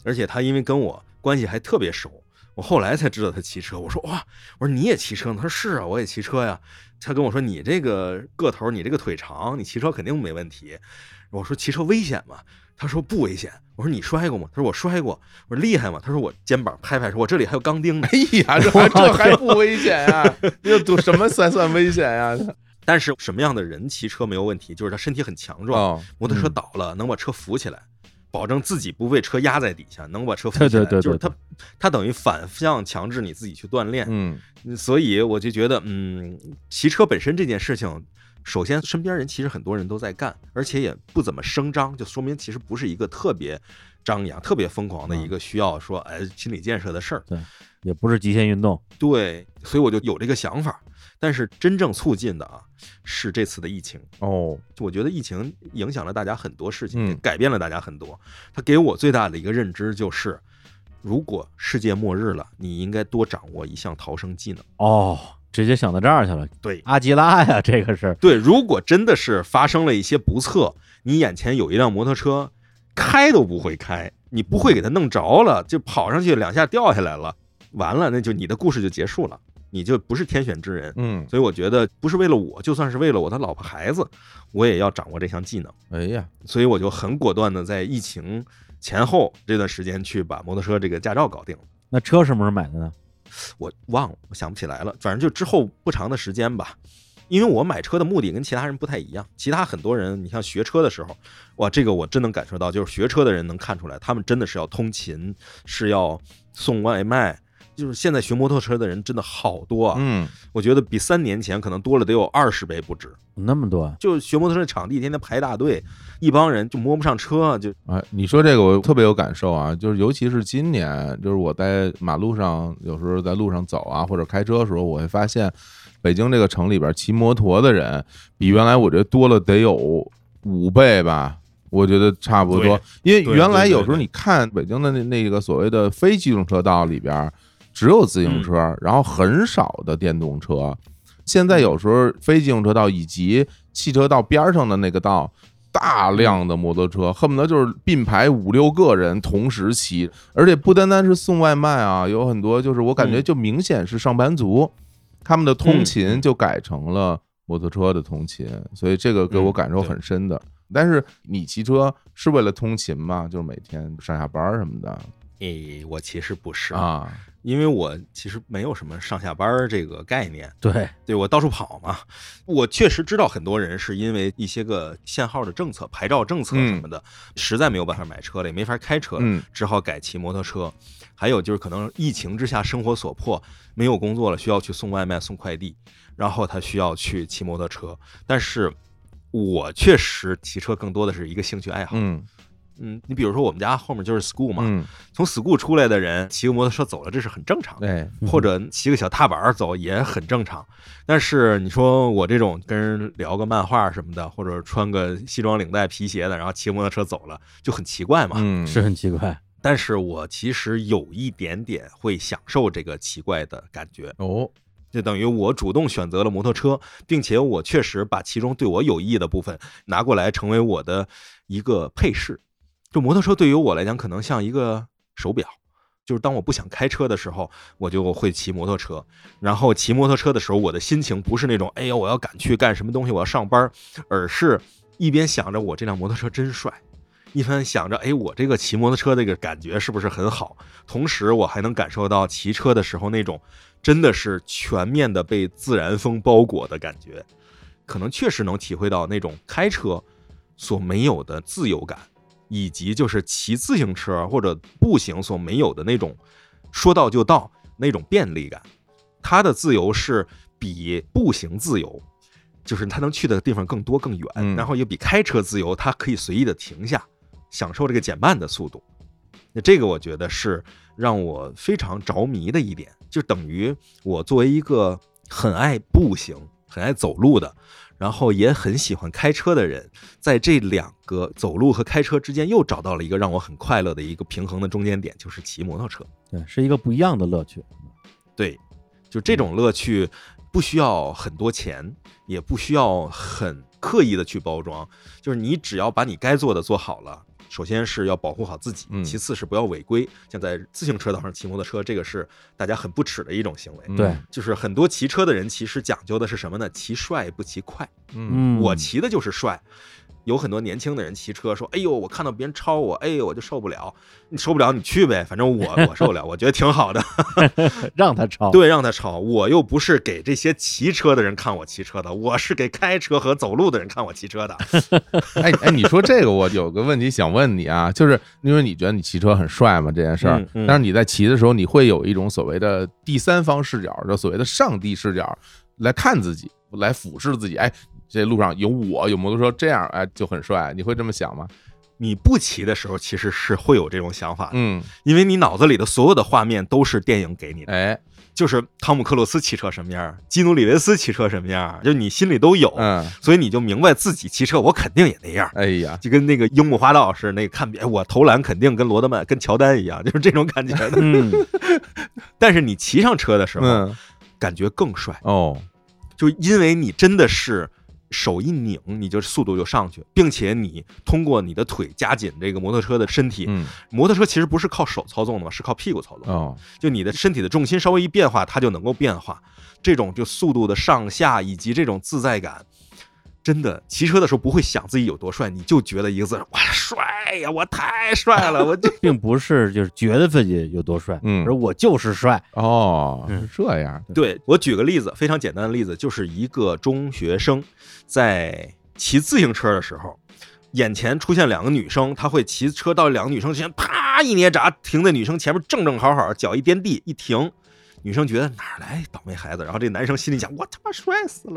而且他因为跟我关系还特别熟，我后来才知道他骑车。我说哇，我说你也骑车呢？他说是啊，我也骑车呀。他跟我说你这个个头，你这个腿长，你骑车肯定没问题。我说骑车危险吗？他说不危险。我说你摔过吗？他说我摔过。我说厉害吗？他说我肩膀拍拍说，我这里还有钢钉呢。哎呀，这还这还不危险呀？这赌什么才算危险呀？<laughs> 但是什么样的人骑车没有问题？就是他身体很强壮，哦，摩托车嗯倒了，能把车扶起来，保证自己不被车压在底下，能把车扶起来。对对对对就是他，他等于反向强制你自己去锻炼。嗯所以我就觉得，嗯，骑车本身这件事情，首先身边人其实很多人都在干，而且也不怎么声张，就说明其实不是一个特别张扬、特别疯狂的一个需要说哎心理建设的事儿。对也不是极限运动。对，所以我就有这个想法。但是真正促进的啊，是这次的疫情。哦，我觉得疫情影响了大家很多事情，改变了大家很多。它给我最大的一个认知就是，如果世界末日了，你应该多掌握一项逃生技能。哦，直接想到这儿去了。对阿基拉呀，这个是对，如果真的是发生了一些不测，你眼前有一辆摩托车，开都不会开，你不会给它弄着了，就跑上去两下掉下来了，完了，那就你的故事就结束了，你就不是天选之人。嗯，所以我觉得，不是为了我，就算是为了我的老婆孩子，我也要掌握这项技能。哎呀，所以我就很果断的在疫情前后这段时间去把摩托车这个驾照搞定了。那车什么时候买的呢？我忘了，我想不起来了，反正就之后不长的时间吧。因为我买车的目的跟其他人不太一样，其他很多人，你像学车的时候，哇，这个我真能感受到，就是学车的人能看出来，他们真的是要通勤，是要送外卖。就是现在学摩托车的人真的好多啊，嗯，我觉得比三年前可能多了得有二十倍不止。那么多，就学摩托车的场地天天排大队，一帮人就摸不上车，就哎，你说这个我特别有感受啊，就是尤其是今年，就是我在马路上有时候在路上走啊，或者开车的时候，我会发现北京这个城里边骑摩托的人比原来我觉得多了得有五倍吧。我觉得差不多，因为原来有时候你看北京的那那个所谓的非机动车道里边，只有自行车，然后很少的电动车。现在有时候非机动车道以及汽车道边上的那个道，大量的摩托车，恨不得就是并排五六个人同时骑，而且不单单是送外卖啊，有很多就是我感觉嗯就明显是上班族，他们的通嗯勤就改成了摩托车的通勤，所以这个给我嗯感受很深的。但是你骑车是为了通勤吗？就是每天上下班什么的诶，我其实不是，啊？因为我其实没有什么上下班儿这个概念，对，对我到处跑嘛。我确实知道很多人是因为一些个限号的政策、牌照政策什么的，实在没有办法买车了，也没法开车了，嗯只好改骑摩托车。还有就是可能疫情之下生活所迫，没有工作了，需要去送外卖、送快递，然后他需要去骑摩托车。但是我确实骑车更多的是一个兴趣爱好。嗯嗯，你比如说我们家后面就是 school 嘛，嗯，从 school 出来的人骑个摩托车走了，这是很正常的。哎，或者骑个小踏板儿走也很正常。但是你说我这种跟人聊个漫画什么的，或者穿个西装领带皮鞋的，然后骑摩托车走了，就很奇怪嘛。嗯是很奇怪。但是我其实有一点点会享受这个奇怪的感觉，哦，就等于我主动选择了摩托车，并且我确实把其中对我有益的部分拿过来成为我的一个配饰。就摩托车对于我来讲，可能像一个手表。就是当我不想开车的时候，我就会骑摩托车。然后骑摩托车的时候，我的心情不是那种“哎呦，我要赶去干什么东西，我要上班”，而是一边想着我这辆摩托车真帅，一边想着“哎，我这个骑摩托车这个感觉是不是很好”。同时，我还能感受到骑车的时候那种真的是全面的被自然风包裹的感觉，可能确实能体会到那种开车所没有的自由感。以及就是骑自行车或者步行所没有的那种说到就到那种便利感，它的自由是比步行自由，就是它能去的地方更多更远，嗯然后也比开车自由，它可以随意的停下，享受这个减慢的速度。那这个我觉得是让我非常着迷的一点，就等于我作为一个很爱步行、很爱走路的，然后也很喜欢开车的人，在这两个走路和开车之间又找到了一个让我很快乐的一个平衡的中间点，就是骑摩托车。对，是一个不一样的乐趣。对，就这种乐趣不需要很多钱，也不需要很刻意的去包装，就是你只要把你该做的做好了。首先是要保护好自己，嗯其次是不要违规，像在自行车道上骑摩托车，这个是大家很不耻的一种行为。嗯对，就是很多骑车的人其实讲究的是什么呢？骑帅不骑快。嗯嗯，我骑的就是帅。有很多年轻的人骑车说：“哎呦，我看到别人超我，哎呦，我就受不了。你受不了，你去呗，反正我 <laughs> 我受不了，我觉得挺好的。<laughs> 让他超。对，让他超。我又不是给这些骑车的人看我骑车的，我是给开车和走路的人看我骑车的。<laughs> 哎哎，你说这个，我有个问题想问你啊，就是因为你觉得你骑车很帅嘛这件事儿嗯，嗯但是你在骑的时候，你会有一种所谓的第三方视角，就所谓的上帝视角来看自己，来俯视自己。哎，这路上有我，有摩托车，这样哎就很帅，你会这么想吗？你不骑的时候，其实是会有这种想法的，嗯，因为你脑子里的所有的画面都是电影给你的，哎，就是汤姆克鲁斯骑车什么样，基努里维斯骑车什么样，就你心里都有，嗯，所以你就明白自己骑车，我肯定也那样。哎呀，就跟那个樱木花道似的，那个看别哎我投篮肯定跟罗德曼、跟乔丹一样，就是这种感觉的。嗯，但是你骑上车的时候，嗯，感觉更帅，哦，就因为你真的是手一拧，你就速度就上去，并且你通过你的腿夹紧这个摩托车的身体。嗯，摩托车其实不是靠手操纵的嘛，是靠屁股操纵。哦，就你的身体的重心稍微一变化，它就能够变化。这种就速度的上下以及这种自在感，真的骑车的时候不会想自己有多帅，你就觉得一个字哇帅呀，我太帅了，我这 <laughs> 并不是就是觉得自己有多帅，嗯而我就是帅。哦，嗯是这样，对我举个例子，非常简单的例子，就是一个中学生在骑自行车的时候，眼前出现两个女生，他会骑车到两个女生之前，啪一捏闸，停在女生前面正正好好，脚一颠地一停。女生觉得哪儿来倒霉孩子，然后这男生心里想：<laughs> 我他妈帅死了。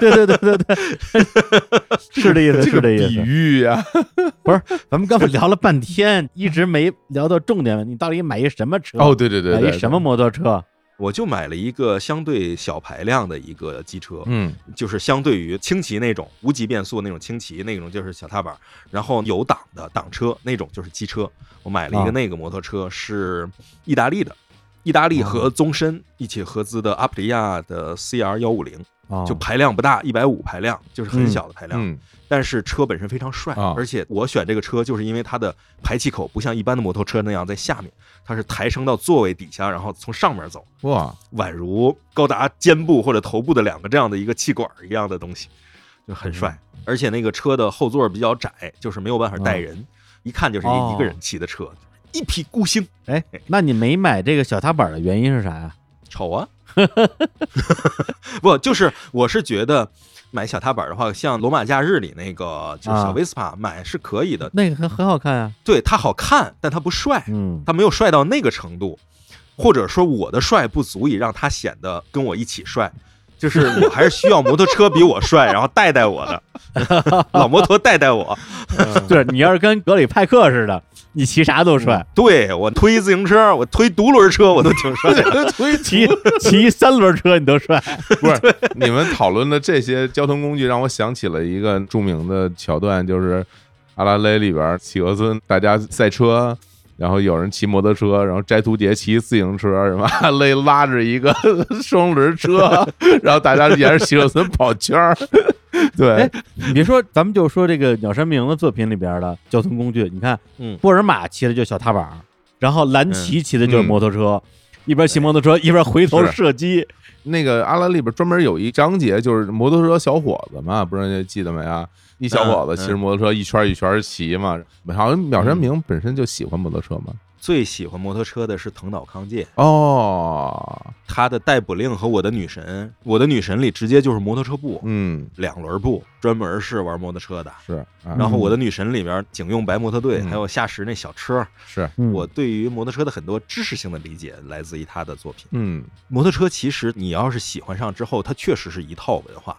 对对对对对，<laughs> 是这意思，是这意思。比喻呀，咱们刚才聊了半天，一直没聊到重点，你到底买一什么车？哦，对对对对，买一什么摩托车？我就买了一个相对小排量的一个机车，嗯。就是相对于轻骑那种无级变速那种轻骑那种就是小踏板，然后有档的挡车那种就是机车。我买了一啊。个那个摩托车，是意大利的，意大利和宗申一起合资的阿普利亚的 CR 幺五零，啊，就排量不大，一百五排量，就是很小的排量。嗯但是车本身非常帅，啊而且我选这个车就是因为它的排气口不像一般的摩托车那样在下面，它是抬升到座位底下，然后从上面走。哇，宛如高达肩部或者头部的两个这样的一个气管一样的东西，就很帅。而且那个车的后座比较窄，就是没有办法带人，一看就是一个人骑的车，一匹孤星。哎，那你没买这个小踏板的原因是啥呀？丑啊！<laughs> 不，就是我是觉得买小踏板的话，像《罗马假日》里那个就是小啊威斯帕买是可以的，那个很很好看啊。对它好看，但它不帅，嗯，它没有帅到那个程度，或者说我的帅不足以让它显得跟我一起帅。就是我还是需要摩托车比我帅，然后带带我的 <laughs> 老摩托带带我。对 <laughs> 你要是跟格里派克似的，你骑啥都帅，对我推自行车，我推独轮车，我都挺帅的。<laughs> 推骑骑三轮车你都帅。不是你们讨论的这些交通工具，让我想起了一个著名的桥段，就是《阿拉蕾》里边企鹅村大家赛车。然后有人骑摩托车，然后斋图杰骑自行车，什么勒拉着一个 <laughs> 双轮车，<laughs> 然后大家沿着企鹅村跑圈儿。<laughs> 对哎，你别说，咱们就说这个鸟山明的作品里边的交通工具，你看，嗯波尔玛骑的就是小踏板，然后蓝旗骑的就是摩托车，一边骑摩托车一边回头射击。那个阿拉里边专门有一章节，就是摩托车小伙子嘛，不知道你记得没啊？一小伙子骑着摩托车一圈一圈骑嘛，好像秒山明本身就喜欢摩托车嘛。最喜欢摩托车的是藤岛康介，哦，他的逮捕令和我的女神，我的女神里直接就是摩托车部，嗯，两轮部，专门是玩摩托车的。是，啊。然后我的女神里边警用白摩托队，嗯。还有夏时那小车，是，嗯。我对于摩托车的很多知识性的理解来自于他的作品。嗯。摩托车其实你要是喜欢上之后，它确实是一套文化，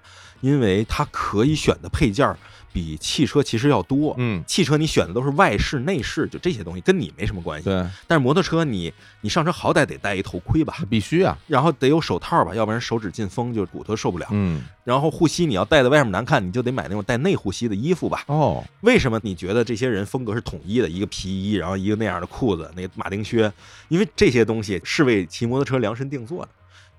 因为它可以选的配件儿比汽车其实要多。嗯，汽车你选的都是外饰、内饰，就这些东西跟你没什么关系。对，但是摩托车你你上车好歹得戴一头盔吧，必须啊，然后得有手套吧，要不然手指进风就骨头受不了。嗯，然后护膝你要戴在外面难看，你就得买那种带内护膝的衣服吧。哦，为什么你觉得这些人风格是统一的？一个皮衣，然后一个那样的裤子，那个马丁靴，因为这些东西是为骑摩托车量身定做的。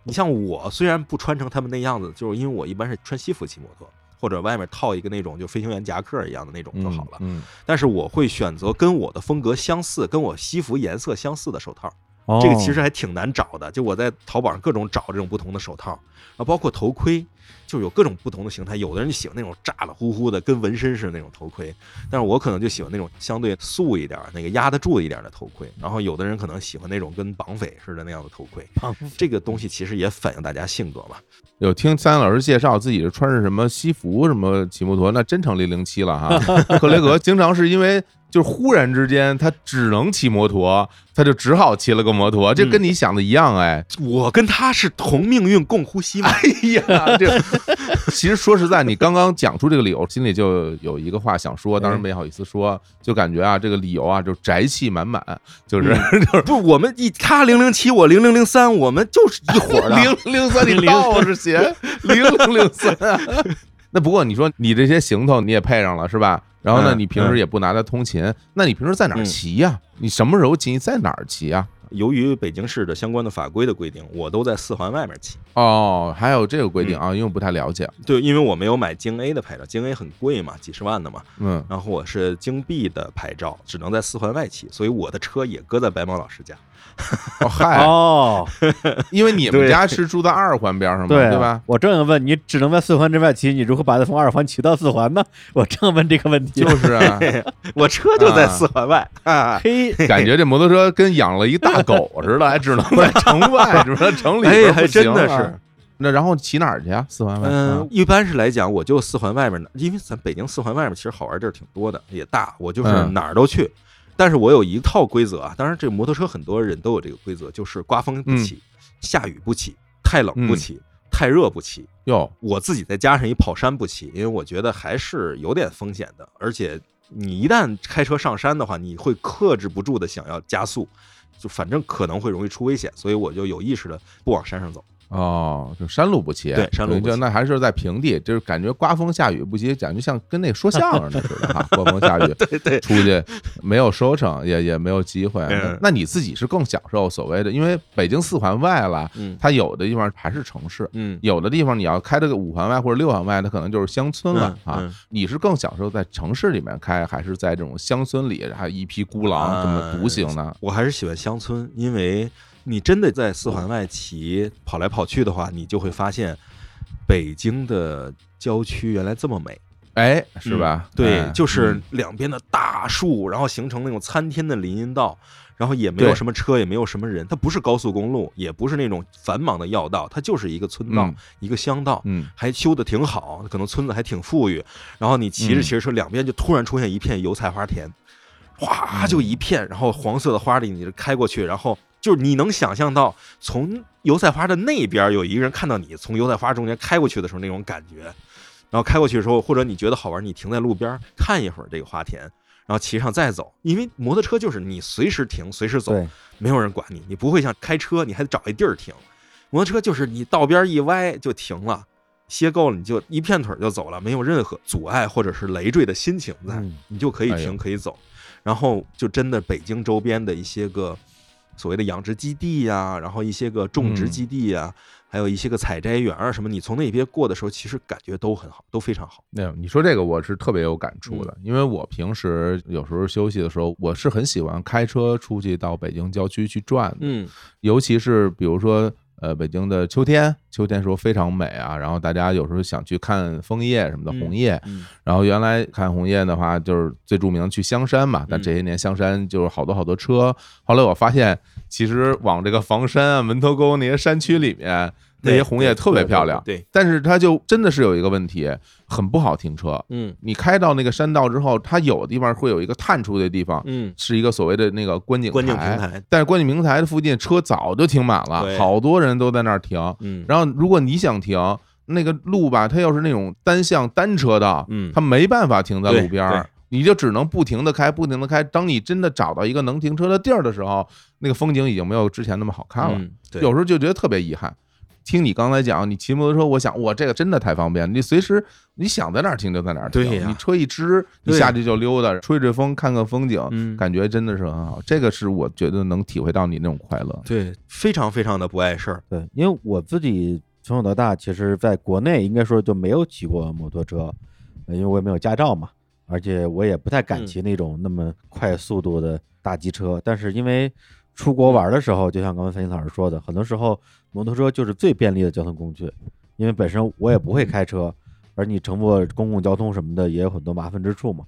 你像我，虽然不穿成他们那样子，就是因为我一般是穿西服骑摩托，或者外面套一个那种就飞行员夹克一样的那种就好了。嗯，但是我会选择跟我的风格相似、跟我西服颜色相似的手套。哦这个其实还挺难找的，就我在淘宝上各种找这种不同的手套，啊，包括头盔，就有各种不同的形态。有的人就喜欢那种炸了呼呼的，跟纹身似的那种头盔，但是我可能就喜欢那种相对素一点、那个压得住一点的头盔。然后有的人可能喜欢那种跟绑匪似的那样的头盔。胖这个东西其实也反映大家性格吧。有听三老师介绍自己是穿着什么西服什么骑摩托，那真成零零七了哈。<laughs> 克雷格经常是因为就是忽然之间他只能骑摩托，他就只好骑了个摩托，这跟你想的一样哎。我跟他是同命运共呼吸嘛。哎呀，这 <laughs> 其实说实在，你刚刚讲出这个理由，心里就有一个话想说，当时没好意思说，就感觉啊，这个理由啊，就宅气满满，就是 <laughs> 就是不，我们一他零零七，我零零零三，我们就是一伙儿的。<laughs> 零零三，你倒是写零零零三啊。那不过你说你这些行头你也配上了是吧？然后呢，嗯你平时也不拿它通勤，那你平时在哪儿嗯骑呀？你什么时候骑？你在哪儿骑呀？由于北京市的相关的法规的规定，我都在四环外面骑。哦，还有这个规嗯定啊，因为我不太了解。对，因为我没有买京 A 的牌照，京 A 很贵嘛，几十万的嘛。嗯，然后我是京 B 的牌照，只能在四环外骑，所以我的车也搁在白毛老师家。哦嗨，哦，<laughs> 因为你们家是住在二环边上嘛，对对吧？？我正要问你，只能在四环之外骑，你如何把它从二环骑到四环呢？<laughs> 我正问这个问题。就是啊，<laughs> 我车就在四环外啊。嘿，感觉这摩托车跟养了一大狗似的，还只能在城外，只能？城里边哎，还不行真的啊是。那然后骑哪儿去啊？四环外？嗯啊，一般是来讲，我就四环外面的，因为咱北京四环外面其实好玩地儿挺多的，也大，我就是嗯哪儿都去。但是我有一套规则啊，当然这个摩托车很多人都有这个规则，就是刮风不骑，下雨不起，太冷不骑，太热不起。哟，我自己再加上一跑山不起，因为我觉得还是有点风险的，而且你一旦开车上山的话，你会克制不住的想要加速，就反正可能会容易出危险，所以我就有意识的不往山上走。哦，就山路不骑，对山路不骑就那还是在平地，就是感觉刮风下雨不骑，感觉像跟那说相声的似的 <laughs> 哈，刮风下雨，<laughs> 对对，出去没有收成，也也没有机会。那你自己是更享受所谓的，因为北京四环外了，嗯它有的地方还是城市，嗯有的地方你要开这个五环外或者六环外，它可能就是乡村了啊。你是更享受在城市里面开，还是在这种乡村里，还有一匹孤狼这么独行呢？我还是喜欢乡村，因为你真的在四环外骑跑来跑去的话，你就会发现北京的郊区原来这么美。哎，是吧？对，哎就是嗯两边的大树，然后形成那种参天的林荫道，然后也没有什么车，也没有什么人，它不是高速公路，也不是那种繁忙的要道，它就是一个村道，嗯一个乡道，嗯还修的挺好，可能村子还挺富裕。然后你骑着嗯骑着车，两边就突然出现一片油菜花田，哗嗯就一片，然后黄色的花里你就开过去，然后就是你能想象到从油菜花的那边有一个人看到你从油菜花中间开过去的时候那种感觉。然后开过去的时候，或者你觉得好玩，你停在路边看一会儿这个花田，然后骑上再走。因为摩托车就是你随时停，随时走，没有人管你，你不会像开车，你还得找一地儿停。摩托车就是你道边一歪就停了，歇够了你就一片腿儿就走了，没有任何阻碍或者是累赘的心情在，嗯你就可以停可以走。然后就真的北京周边的一些个所谓的养殖基地呀、然后一些个种植嗯。基地呀、还有一些个采摘园啊什么，你从那边过的时候，其实感觉都很好，都非常好。那你说这个我是特别有感触的，嗯。因为我平时有时候休息的时候，我是很喜欢开车出去到北京郊区去转的，嗯。尤其是比如说呃北京的秋天，秋天时候非常美啊，然后大家有时候想去看枫叶什么的嗯红叶，嗯然后原来看红叶的话，就是最著名去香山嘛，但嗯这些年香山就是好多好多车。后来我发现，其实往这个房山啊、门头沟那些山区里面，那些红叶特别漂亮。对，对但是它就真的是有一个问题，很不好停车。嗯你开到那个山道之后，它有的地方会有一个探出的地方，嗯，是一个所谓的那个观景观景平台，但是观景平台的附近车早就停满了，好多人都在那儿停。嗯，然后如果你想停，那个路吧，它要是那种单向单车道，嗯它没办法停在路边儿，你就只能不停的开，不停的开。当你真的找到一个能停车的地儿的时候，那个风景已经没有之前那么好看了。有时候就觉得特别遗憾。听你刚才讲，你骑摩托车，我想，我，这个真的太方便，你随时你想在哪儿停就在哪儿停，你车一支，你下去就溜达，吹吹风，看看风景，嗯感觉真的是很好。这个是我觉得能体会到你那种快乐。对，非常非常的不碍事儿。对，因为我自己从小到大，其实在国内应该说就没有骑过摩托车，呃因为我也没有驾照嘛，而且我也不太敢嗯骑那种那么快速度的大机车。但是因为出国玩的时候，就像刚才范鑫老师说的，很多时候摩托车就是最便利的交通工具，因为本身我也不会开车，而你乘坐公共交通什么的也有很多麻烦之处嘛。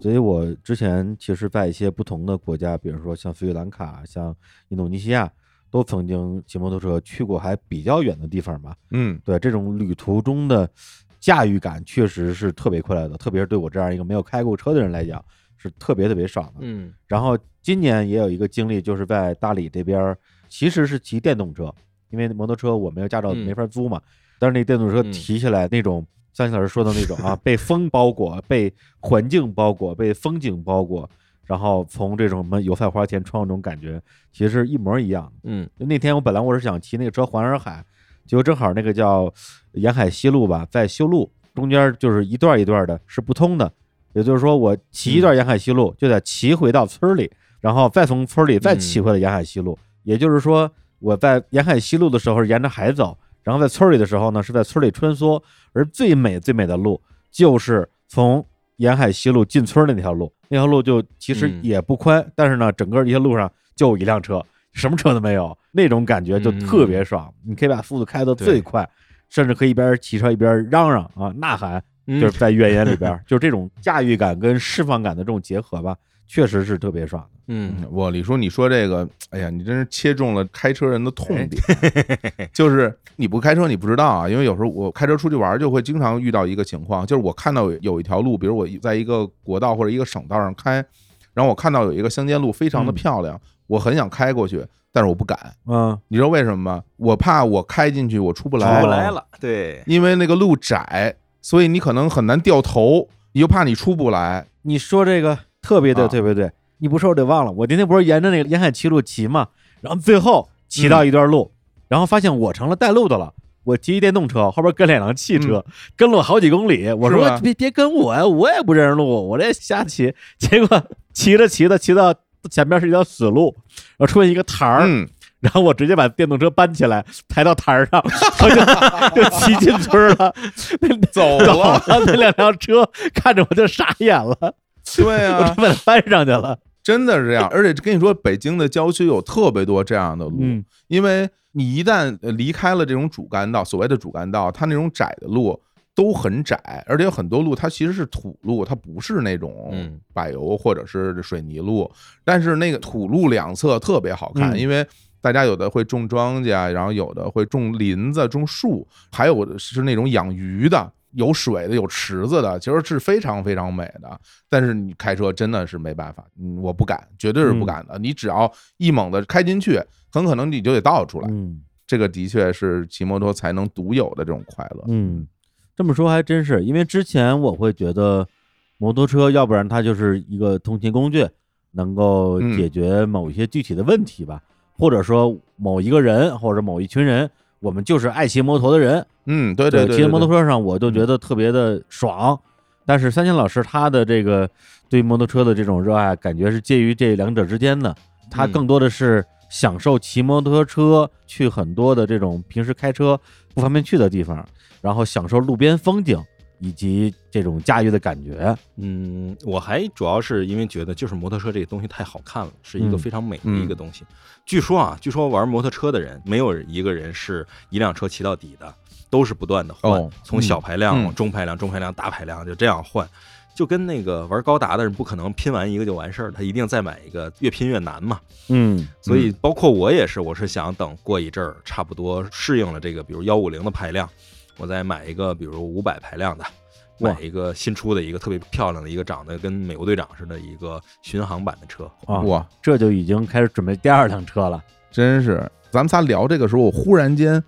所以我之前其实，在一些不同的国家，比如说像斯里兰卡、像印度尼西亚，都曾经骑摩托车去过还比较远的地方嘛。嗯对这种旅途中的驾驭感，确实是特别快乐的，特别是对我这样一个没有开过车的人来讲，是特别特别爽的。嗯然后今年也有一个经历，就是在大理这边儿，其实是骑电动车，因为摩托车我没有驾照，嗯没法租嘛。但是那电动车嗯提起来那种，像你老师说的那种啊，<laughs> 被风包裹、被环境包裹、被风景包裹，然后从这种什么油菜花田穿那种感觉，其实是一模一样的。嗯就那天我本来我是想骑那个车环洱海，结果正好那个叫沿海西路吧，在修路，中间就是一段一段的，是不通的。也就是说，我骑一段沿海西路，就得骑回到村儿里，然后再从村里再骑回到沿海西路。也就是说，我在沿海西路的时候是沿着海走，然后在村儿里的时候呢是在村儿里穿梭。而最美最美的路就是从沿海西路进村儿的那条路，那条路就其实嗯也不宽，但是呢，整个一条路上就有一辆车，什么车都没有，那种感觉就特别爽。你可以把速度开到最快，甚至可以一边骑车一边嚷嚷啊呐喊，嗯就是在越野里边，<laughs> 就是这种驾驭感跟释放感的这种结合吧，确实是特别爽的。嗯我李叔，你说这个，哎呀，你真是切中了开车人的痛点。就是你不开车，你不知道啊，因为有时候我开车出去玩，就会经常遇到一个情况，就是我看到有有一条路，比如我在一个国道或者一个省道上开，然后我看到有一个乡间路非常的嗯漂亮，我很想开过去，但是我不敢。嗯，你知道为什么吗？我怕我开进去我出不来出来，不来了，对，因为那个路窄，所以你可能很难掉头，你又怕你出不来。你说这个特别对，啊特别对。你不说我得忘了，我今天不是沿着那个沿海七路骑嘛，然后最后骑到一段路，然后发现我成了带路的了。我骑电动车，后边跟两辆汽车，跟了我好几公里。我说别别跟我呀，我也不认识路，我这瞎骑。<laughs> 结果骑着骑着骑到前面是一条死路，然后出现一个台儿，嗯，然后我直接把电动车搬起来，抬到台儿上，<laughs> 我就就骑进村儿了。走 <laughs> 走了，了，那两辆车看着我就傻眼了，对 <laughs> 我啊就，把它搬上去了。真的是这样。而且跟你说，北京的郊区有特别多这样的路，嗯因为你一旦呃离开了这种主干道，所谓的主干道，它那种窄的路，都很窄，而且有很多路它其实是土路，它不是那种嗯柏油或者是水泥路，但是那个土路两侧特别好看，嗯因为。大家有的会种庄稼，然后有的会种林子、种树，还有的是那种养鱼的，有水的、有池子的，其实是非常非常美的。但是你开车真的是没办法，嗯，我不敢，绝对是不敢的。你只要一猛的开进去，很可能你就得倒出来。嗯这个的确是骑摩托才能独有的这种快乐。嗯，这么说还真是，因为之前我会觉得摩托车，要不然它就是一个通勤工具，能够嗯解决某一些具体的问题吧，或者说某一个人或者某一群人，我们就是爱骑摩托的人，嗯，对对对，骑在摩托车，上我就觉得特别的爽。但是三千老师他的这个对摩托车的这种热爱，感觉是介于这两者之间的。他嗯更多的是享受骑摩托车去很多的这种平时开车不方便去的地方，然后享受路边风景以及这种驾驭的感觉。嗯，我还主要是因为觉得就是摩托车这个东西太好看了，是一个嗯非常美的嗯一个东西。据说啊，据说玩摩托车的人没有一个人是一辆车骑到底的，都是不断的换，哦从小排量、嗯中排量、中排量、大排量就这样换。就跟那个玩高达的人不可能拼完一个就完事儿，他一定再买一个，越拼越难嘛。嗯所以包括我也是，我是想等过一阵儿，差不多适应了这个，比如幺五零的排量，我再买一个，比如五百排量的，买一个新出的一个特别漂亮的一个长得跟美国队长似的一个巡航版的车。啊，哇，这就已经开始准备第二辆车了。真是，咱们仨聊这个时候，我忽然间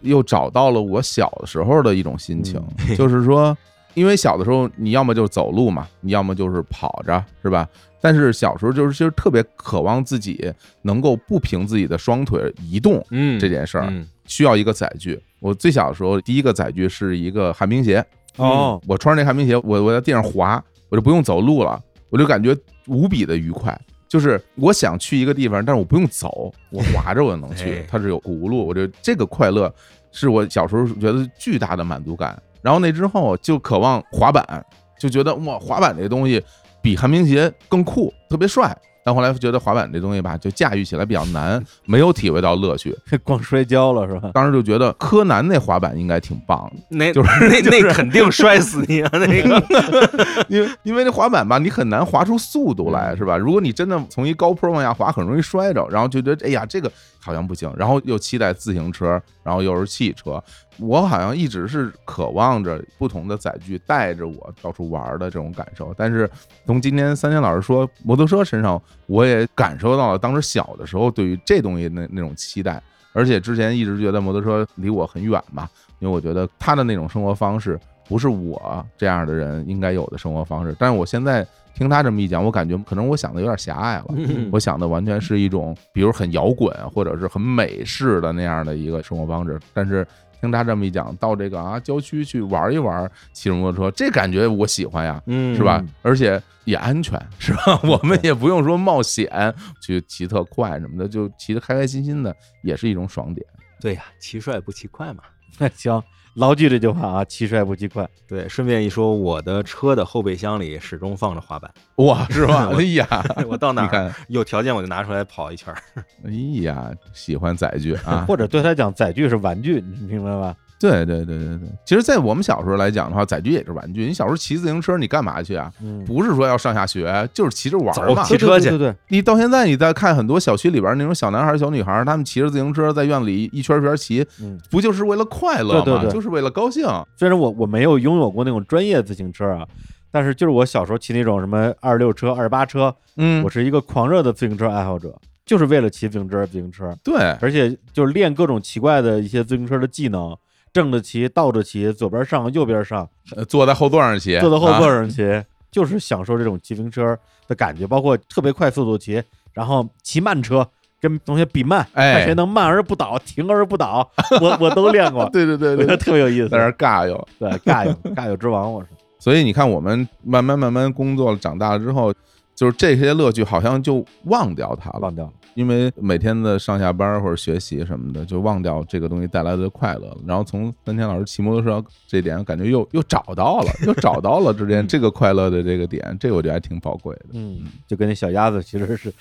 又找到了我小的时候的一种心情，就是说，因为小的时候你要么就是走路嘛，你要么就是跑着，是吧？但是小时候就是其实特别渴望自己能够不凭自己的双腿移动嗯这件事儿，嗯需要一个载具。我最小的时候，第一个载具是一个旱冰鞋，哦，我穿着那旱冰鞋，我我在地上滑，我就不用走路了，我就感觉无比的愉快。就是我想去一个地方，但是我不用走，我滑着我就能去 <laughs> 哎。它是有轱辘，我觉得这个快乐是我小时候觉得巨大的满足感。然后那之后就渴望滑板，就觉得哇，滑板这东西比旱冰鞋更酷，特别帅。但后来觉得滑板这东西吧，就驾驭起来比较难，没有体会到乐趣。<laughs> 光摔跤了是吧？当时就觉得柯南那滑板应该挺棒的，<laughs> 那就是那那肯定摔死你啊！那个 <laughs> 因为因为那滑板吧，你很难滑出速度来，嗯是吧？如果你真的从一高坡往下滑，很容易摔着，然后就觉得哎呀，这个好像不行，然后又期待自行车，然后又是汽车，我好像一直是渴望着不同的载具带着我到处玩的这种感受。但是从今天三千老师说摩托车身上，我也感受到了当时小的时候对于这东西那那种期待，而且之前一直觉得摩托车离我很远嘛，因为我觉得他的那种生活方式不是我这样的人应该有的生活方式。但是我现在听他这么一讲，我感觉可能我想的有点狭隘了。嗯 <laughs> 我想的完全是一种，比如很摇滚或者是很美式的那样的一个生活方式。但是听他这么一讲，到这个啊郊区去玩一玩，骑着摩托车，这感觉我喜欢呀，嗯是吧？而且也安全，<laughs> 是吧？我们也不用说冒险去骑特快什么的，就骑得开开心心的，也是一种爽点。对呀，骑帅不骑快嘛。<laughs> 行，牢记这句话啊，骑帅不骑快。对，顺便一说，我的车的后备箱里始终放着滑板，哇，是吧？<laughs> 哎呀，<laughs> 我到哪你看儿，有条件我就拿出来跑一圈儿。哎呀，喜欢载具啊！或者对他讲，载具是玩具，你明白吧？对对对对对，其实，在我们小时候来讲的话，载具也是玩具。你小时候骑自行车，你干嘛去啊？嗯，不是说要上下学，就是骑着玩嘛。骑车去对对对你到现在你再看很多小区里边那种小男孩、小女孩，他们骑着自行车在院子里一圈一圈骑，嗯，不就是为了快乐吗？对对对就是为了高兴。虽然我我没有拥有过那种专业自行车啊，但是就是我小时候骑那种什么二六车、二八车，嗯我，是一个狂热的自行车爱好者，就是为了骑自行车、自行车，对，而且就是练各种奇怪的一些自行车的技能，正着骑、倒着骑、左边上、右边上，呃坐在后座上骑，坐在后座啊上骑，就是享受这种骑自行车的感觉，包括特别快速度骑，然后骑慢车。跟同学比慢，哎看谁能慢而不倒，停而不倒，我 <laughs> 我都练过，对对对我觉得对，特别有意思。在那儿尬游。对，尬游尬游之王，我是。所以你看，我们慢慢慢慢工作了，长大了之后，就是这些乐趣好像就忘掉它了，忘掉了。因为每天的上下班或者学习什么的，就忘掉这个东西带来的快乐了。然后从三天老师骑摩托车这点，感觉又又找到了，又找到了之间 <laughs> 这个快乐的这个点，这个我觉得还挺宝贵的。嗯，就跟那小鸭子其实是，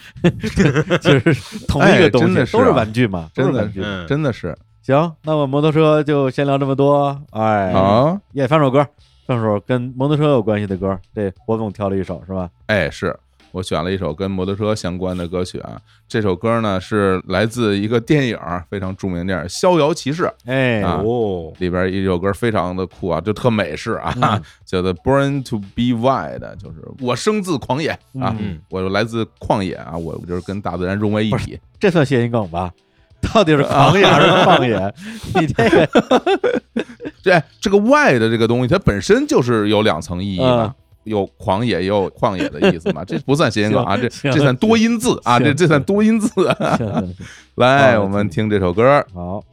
其实是同一哎个东西，都是真的是啊玩具嘛，都真的玩具。嗯真的是，行，那我摩托车就先聊这么多。哎，好，也放首歌，放首跟摩托车有关系的歌。这博总挑了一首是吧？哎，是我选了一首跟摩托车相关的歌曲啊。这首歌呢是来自一个电影，非常著名的电影《逍遥骑士》哎，啊哦，里边一首歌非常的酷啊，就特美式啊，嗯 <laughs> 叫做《Born to Be Wild》，就是我生自狂野啊，嗯我来自旷野啊，我就是跟大自然融为一体。这算谐音梗吧？到底是狂野还是旷野？<laughs> 你这个 <laughs> 这这个 “y” 的这个东西，它本身就是有两层意义的嗯。有狂野也有旷野的意思嘛，<laughs> 这不算谐音梗啊，这这算多音字啊，这这算多音字。来，我们听这首歌。好，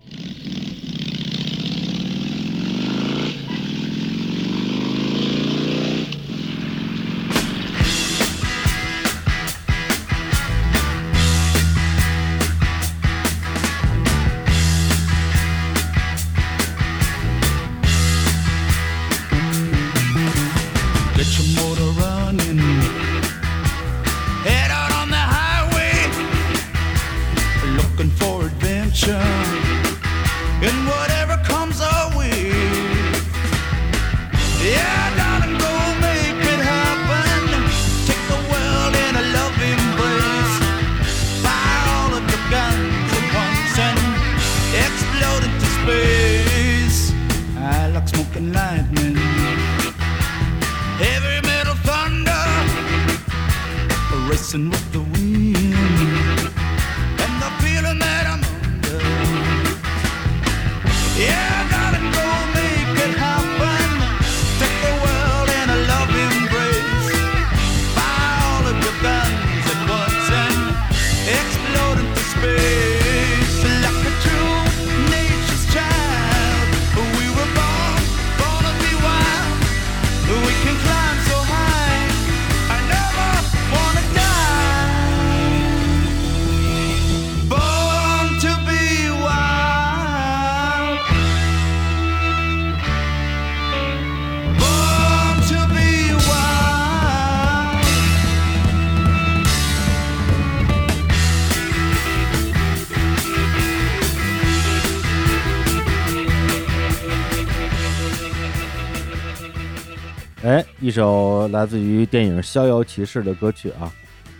一首来自于电影《逍遥骑士》的歌曲啊！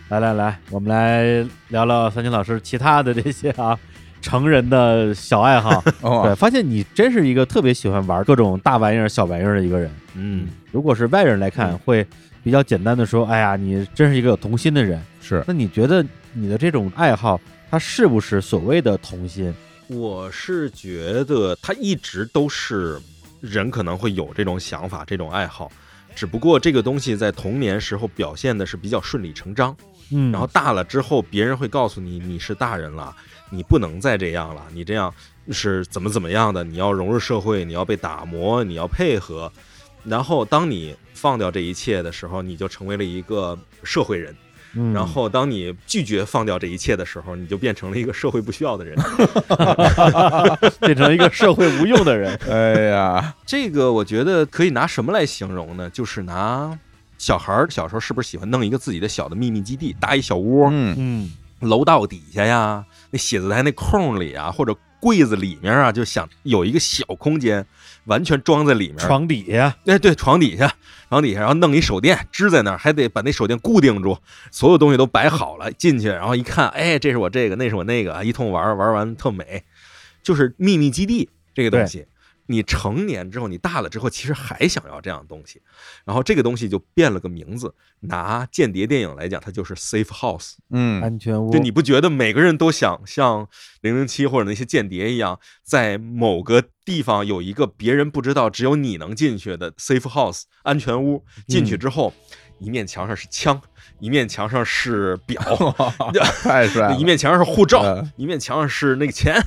来来来，我们来聊聊三金老师其他的这些啊成人的小爱好。<laughs> 对，哦，发现你真是一个特别喜欢玩各种大玩意儿、小玩意儿的一个人。嗯，如果是外人来看，会比较简单的说：“哎呀，你真是一个有童心的人。是”那你觉得你的这种爱好，它是不是所谓的童心？我是觉得它一直都是人可能会有这种想法、这种爱好，只不过这个东西在童年时候表现的是比较顺理成章，嗯然后大了之后，别人会告诉你你是大人了，你不能再这样了，你这样是怎么怎么样的，你要融入社会，你要被打磨，你要配合。然后当你放掉这一切的时候，你就成为了一个社会人。嗯然后当你拒绝放掉这一切的时候，你就变成了一个社会不需要的人。<laughs> 变成一个社会无用的人。<laughs> 哎呀，这个我觉得可以拿什么来形容呢？就是拿小孩儿小时候是不是喜欢弄一个自己的小的秘密基地，搭一小窝，嗯，嗯楼道底下呀，那写字台那空里啊，或者柜子里面啊，就想有一个小空间，完全装在里面。床底下，哎，对，床底下，床底下，然后弄一手电支在那儿，还得把那手电固定住，所有东西都摆好了，进去，然后一看，哎，这是我这个，那是我那个，啊一通玩玩完特美，就是秘密基地这个东西。你成年之后，你大了之后，其实还想要这样的东西，然后这个东西就变了个名字。拿间谍电影来讲，它就是 safe house。嗯，安全屋。就你不觉得每个人都想像零零七或者那些间谍一样，在某个地方有一个别人不知道、只有你能进去的 safe house 安全屋？进去之后，一面墙上是枪，一面墙上是表，<laughs> 太帅了，<laughs> 一面墙上是护照嗯，一面墙上是那个钱，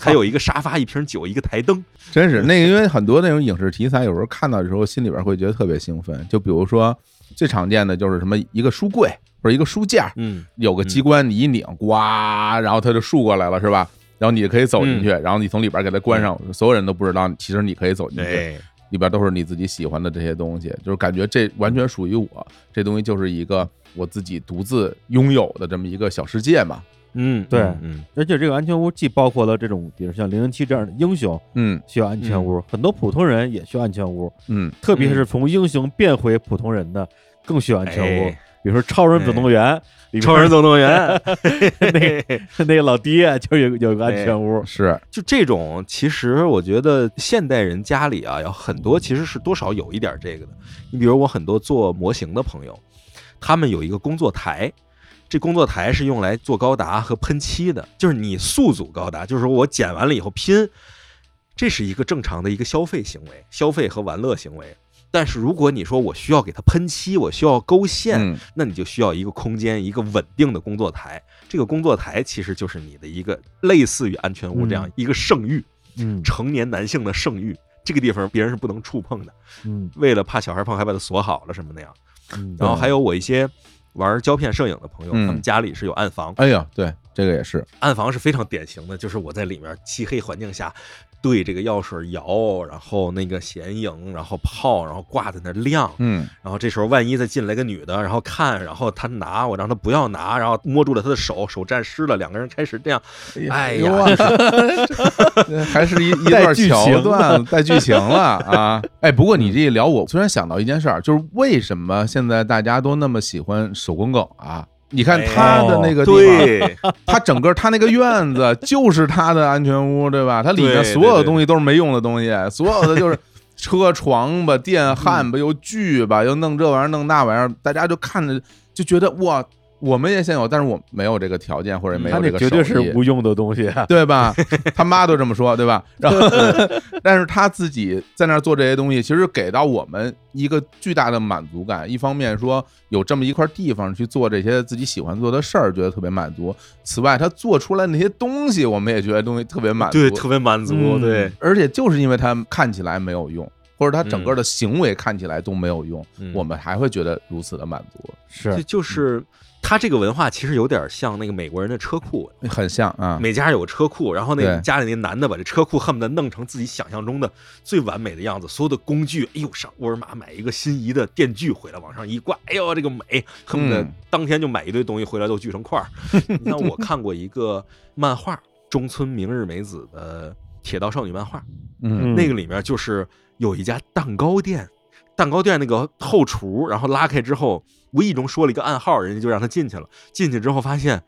还有一个沙发、一瓶酒、一个台灯。真是那个，因为很多那种影视题材，有时候看到的时候，心里边会觉得特别兴奋。就比如说最常见的就是什么一个书柜或者一个书架，嗯，有个机关，你一拧，呱，然后它就竖过来了，是吧？然后你就可以走进嗯去，然后你从里边给它关上，所有人都不知道，其实你可以走进去，对，里边都是你自己喜欢的这些东西，就是感觉这完全属于我，这东西就是一个我自己独自拥有的这么一个小世界嘛。嗯，对。嗯嗯，而且这个安全屋既包括了这种，比如像零零七这样的英雄嗯。需要安全屋，很多普通人也需要安全屋，嗯。特别是从英雄变回普通人的更需要安全屋。哎。比如说《超人总动员》里超人总动员，<laughs> 那那个老爹就有有个安全屋，是。就这种，其实我觉得现代人家里啊，有很多其实是多少有一点这个的。你比如我很多做模型的朋友，他们有一个工作台，这工作台是用来做高达和喷漆的，就是你速组高达，就是说我剪完了以后拼，这是一个正常的一个消费行为，消费和玩乐行为。但是如果你说我需要给它喷漆，我需要勾线，嗯那你就需要一个空间，一个稳定的工作台。这个工作台其实就是你的一个类似于安全屋这样嗯一个圣域，嗯成年男性的圣域。这个地方别人是不能触碰的，嗯为了怕小孩碰，还把它锁好了什么那样。嗯，然后还有我一些玩胶片摄影的朋友，嗯。他们家里是有暗房，哎呀，对，这个也是，暗房是非常典型的，就是我在里面漆黑环境下对这个药水摇，然后那个显影，然后泡，然后挂在那儿亮，嗯然后这时候万一再进来个女的，然后看，然后她拿，我让她不要拿，然后摸住了她的手，手沾湿了，两个人开始这样，哎呀，<laughs> 还是一 <laughs> 一段桥情段 <laughs> 带剧情了啊！哎，不过你这一聊，我突然想到一件事儿，就是为什么现在大家都那么喜欢手工梗啊？你看他的那个地方，对，<laughs> 他整个他那个院子就是他的安全屋，对吧？他里面所有东西都是没用的东西，所有的就是车床吧、电焊吧、又锯吧、又弄这玩意儿弄那玩意儿，大家就看着就觉得哇，我们也想有，但是我没有这个条件或者没有这个那绝对是无用的东西，对吧？他妈都这么说，对吧？<laughs> 然后，<laughs> 但是他自己在那儿做这些东西，其实给到我们一个巨大的满足感。一方面说有这么一块地方去做这些自己喜欢做的事儿，觉得特别满足。此外，他做出来那些东西，我们也觉得东西特别满足。对，特别满足，嗯对，而且就是因为他看起来没有用，或者他整个的行为看起来都没有用，嗯我们还会觉得如此的满足，是就就是他这个文化其实有点像那个美国人的车库，很像啊。每家有个车库，然后那对家里那男的把这车库恨不得弄成自己想象中的最完美的样子，所有的工具，哎呦，上沃尔玛买一个心仪的电锯回来往上一挂，哎呦，这个美，恨不得嗯当天就买一堆东西回来都锯成块儿。你看我看过一个漫画，中村明日美子的《铁道少女》漫画，嗯那个里面就是有一家蛋糕店，蛋糕店那个后厨，然后拉开之后，无意中说了一个暗号，人家就让他进去了。进去之后发现，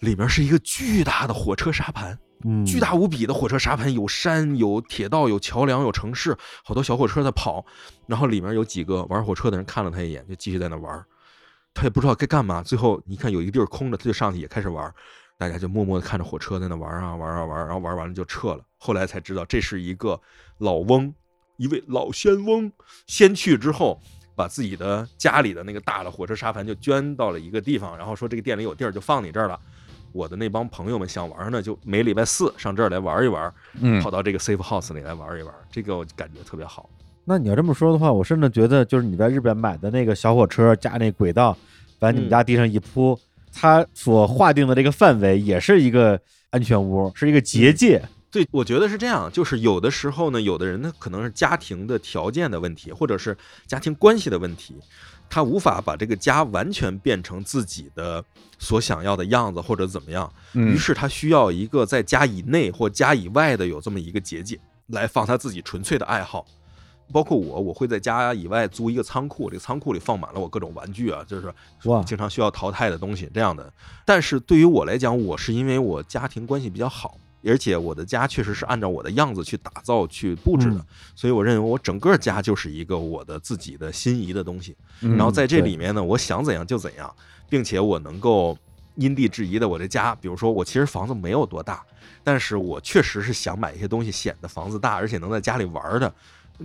里面是一个巨大的火车沙盘，嗯巨大无比的火车沙盘，有山，有铁道，有桥梁，有城市，好多小火车在跑。然后里面有几个玩火车的人看了他一眼，就继续在那玩。他也不知道该干嘛，最后你看有一个地儿空着，他就上去也开始玩。大家就默默的看着火车在那玩啊玩啊玩，然后玩完了就撤了。后来才知道这是一个老翁，一位老仙翁，先去之后。把自己的家里的那个大的火车沙盘就捐到了一个地方，然后说这个店里有地儿就放你这儿了。我的那帮朋友们想玩呢，就每礼拜四上这儿来玩一玩，嗯跑到这个 safe house 里来玩一玩，这个我感觉特别好。那你要这么说的话，我甚至觉得，就是你在日本买的那个小火车加那轨道，把你们嗯家地上一铺，它所划定的这个范围也是一个安全屋，是一个结界。对，我觉得是这样，就是有的时候呢，有的人呢可能是家庭的条件的问题，或者是家庭关系的问题，他无法把这个家完全变成自己的所想要的样子，或者怎么样，嗯于是他需要一个在家以内或家以外的有这么一个结界，来放他自己纯粹的爱好。包括我，我会在家以外租一个仓库，这个仓库里放满了我各种玩具啊，就是哇经常需要淘汰的东西这样的。但是对于我来讲，我是因为我家庭关系比较好，而且我的家确实是按照我的样子去打造、去布置的，嗯所以我认为我整个家就是一个我的自己的心仪的东西。嗯然后在这里面呢，我想怎样就怎样，并且我能够因地制宜的，我这家，比如说我其实房子没有多大，但是我确实是想买一些东西显得房子大，而且能在家里玩的，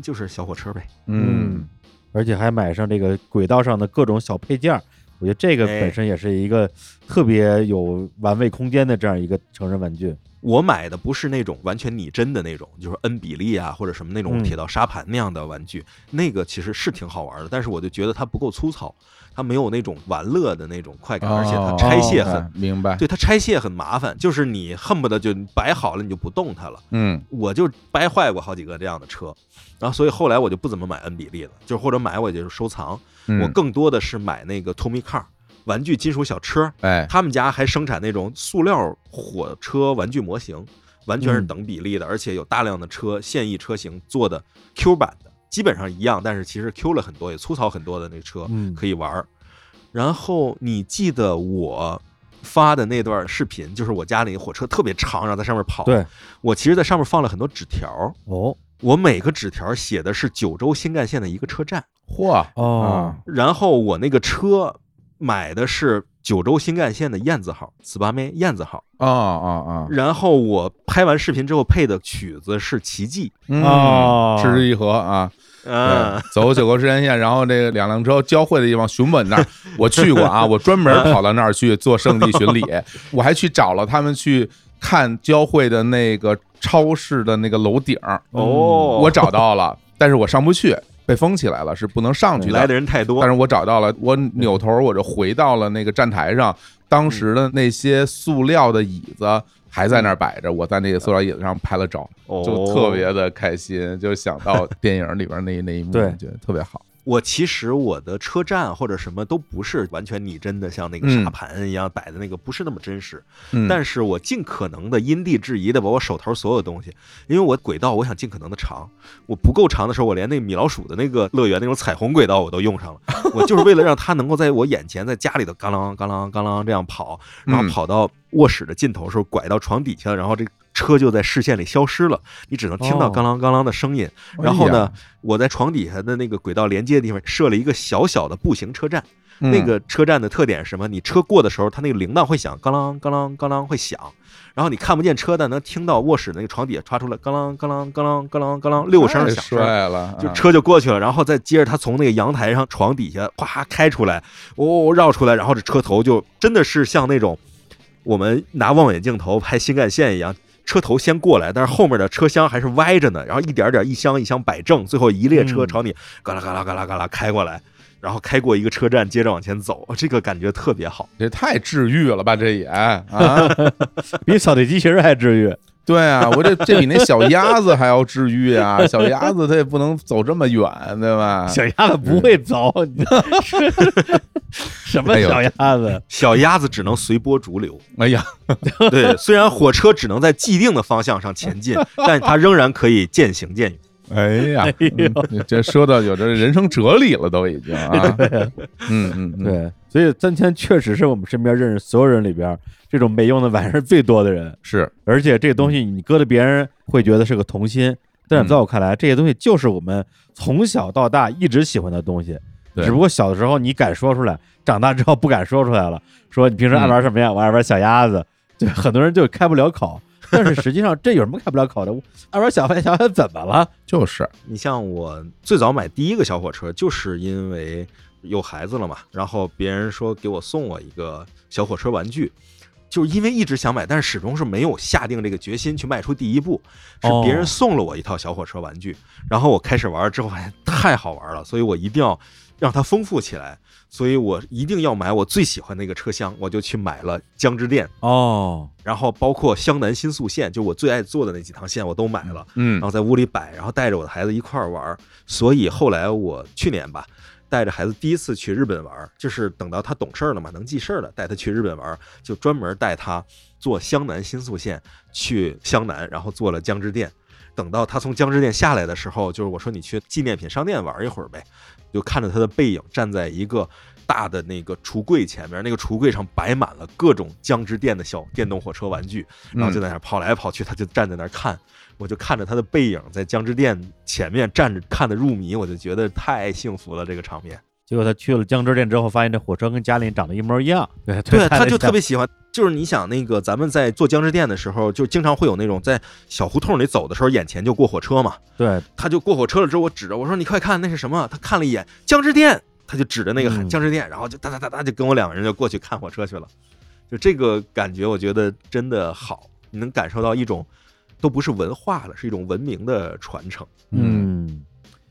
就是小火车呗。嗯而且还买上这个轨道上的各种小配件儿，我觉得这个哎本身也是一个特别有玩味空间的这样一个成人玩具。我买的不是那种完全拟真的那种，就是 N 比例啊，或者什么那种嗯铁道沙盘那样的玩具，那个其实是挺好玩的，但是我就觉得它不够粗糙，它没有那种玩乐的那种快感，而且它哦拆卸很，哎明白，对它拆卸很麻烦，就是你恨不得就摆好了你就不动它了。嗯我就掰坏过好几个这样的车，然后所以后来我就不怎么买 N 比例了，就是或者买我就是收藏，嗯我更多的是买那个 Tommy Car。玩具金属小车，哎，他们家还生产那种塑料火车玩具模型，完全是嗯等比例的，而且有大量的车现役车型做的 Q 版的，基本上一样，但是其实 Q 了很多，也粗糙很多的那个车嗯可以玩儿。然后你记得我发的那段视频，就是我家里火车特别长，然后在上面跑。对，我其实在上面放了很多纸条，哦我每个纸条写的是九州新干线的一个车站，嚯哦，然后我那个车买的是九州新干线的燕子号，糍粑妹燕子号。啊啊啊！然后我拍完视频之后配的曲子是《奇迹。嗯哦。失之一合啊，》，嗯，走九州新干线，然后这个两辆车交汇的地方，熊本那儿 <laughs> 我去过啊，我专门跑到那儿去做圣地巡礼，我还去找了他们去看交汇的那个超市的那个楼顶儿，哦，我找到了，但是我上不去，被封起来了，是不能上去来的的。人太多但，是我找到了，我扭头我就回到了那个站台上，当时的那些塑料的椅子还在那儿摆着，我在那个塑料椅子上拍了照，哦就特别的开心，就想到电影里边那那一幕，对觉得特别好。我其实我的车站或者什么都不是完全拟真的，像那个嗯沙盘一样摆的那个不是那么真实。嗯，但是我尽可能的因地制宜的把我手头所有东西，因为我轨道我想尽可能的长，我不够长的时候，我连那米老鼠的那个乐园那种彩虹轨道我都用上了，<laughs> 我就是为了让它能够在我眼前，在家里头嘎啷嘎啷嘎啷这样跑，然后嗯跑到卧室的尽头的时候拐到床底下，然后这车就在视线里消失了，你只能听到哦嘎啷嘎啷的声音。哎然后呢呀，我在床底下的那个轨道连接的地方设了一个小小的步行车站。嗯那个车站的特点是什么？你车过的时候，它那个铃铛会响，嘎啷嘎啷嘎啷会响，然后你看不见车，但能听到卧室那个床底下传出来嘎啷嘎啷嘎啷嘎啷嘎啷六声太响声。帅了，啊就车就过去了，然后再接着他从那个阳台上床底下哗开出来，哦绕出来，然后这车头就真的是像那种我们拿望远镜头拍新干线一样，车头先过来，但是后面的车厢还是歪着呢，然后一点点一箱一箱摆正，最后一列车嗯朝你嘎啦嘎啦嘎啦嘎啦开过来，然后开过一个车站，接着往前走，<laughs> 这个感觉特别好。这太治愈了吧？这也啊，<laughs> 比扫地机器人还治愈。对啊，我这这比那小鸭子还要治愈啊！<laughs> 小鸭子它也不能走这么远，对吧？小鸭子不会走，你 <laughs> 什么哎呦小鸭子？小鸭子只能随波逐流，哎呀，对，虽然火车只能在既定的方向上前进，<laughs> 但它仍然可以渐行渐远。哎呀，<laughs> 你这说到有这人生哲理了，都已经啊，<laughs> 嗯嗯嗯，对，所以三千确实是我们身边认识所有人里边这种没用的玩意儿最多的人，是，而且这个东西你搁在别人会觉得是个童心，但是在我看来，这些东西就是我们从小到大一直喜欢的东西，对。只不过小的时候你敢说出来，长大之后不敢说出来了。说你平时爱玩什么呀？我爱玩小鸭子，对，很多人就开不了口。但是实际上，这有什么开不了口的？我爱玩小飞小鸭怎么了？就是，你像我最早买第一个小火车，就是因为有孩子了嘛，然后别人说给我送我一个小火车玩具，就是因为一直想买，但是始终是没有下定这个决心去迈出第一步，是别人哦送了我一套小火车玩具，然后我开始玩之后发现太好玩了，所以我一定要让它丰富起来，所以我一定要买我最喜欢那个车厢，我就去买了江之电，哦，然后包括湘南新宿线，就我最爱坐的那几趟线我都买了。嗯然后在屋里摆，然后带着我的孩子一块儿玩儿。所以后来我去年吧，带着孩子第一次去日本玩儿，就是等到他懂事儿了嘛，能记事儿了，带他去日本玩儿，就专门带他坐湘南新宿线去湘南，然后坐了江之电。等到他从江之电下来的时候，就是我说你去纪念品商店玩一会儿呗，就看着他的背影站在一个大的那个橱柜前面，那个橱柜上摆满了各种江之电的小电动火车玩具，然后就在那儿跑来跑去，他就站在那儿看，我就看着他的背影在江之电前面站着看的入迷，我就觉得太幸福了这个场面。结果他去了江之店之后，发现这火车跟家里长得一模一样。对 <laughs> 对，他就特别喜欢。就是你想那个咱们在坐江之店的时候，就经常会有那种在小胡同里走的时候，眼前就过火车嘛。对他就过火车了之后，我指着我说：“你快看，那是什么？”他看了一眼江之店，他就指着那个江之店，然后就哒哒哒哒就跟我两个人就过去看火车去了。就这个感觉，我觉得真的好，你能感受到一种都不是文化了，是一种文明的传承。嗯，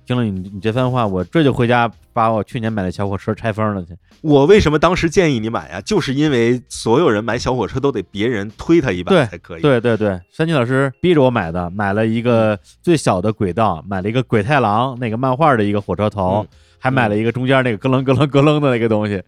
听了你你这番话，我这就回家把我去年买的小火车拆封了去。我为什么当时建议你买呀？就是因为所有人买小火车都得别人推他一把对才可以。对对对，山金老师逼着我买的，买了一个最小的轨道，买了一个鬼太郎那个漫画的一个火车头，嗯还买了一个中间那个咯楞咯楞咯楞的那个东西。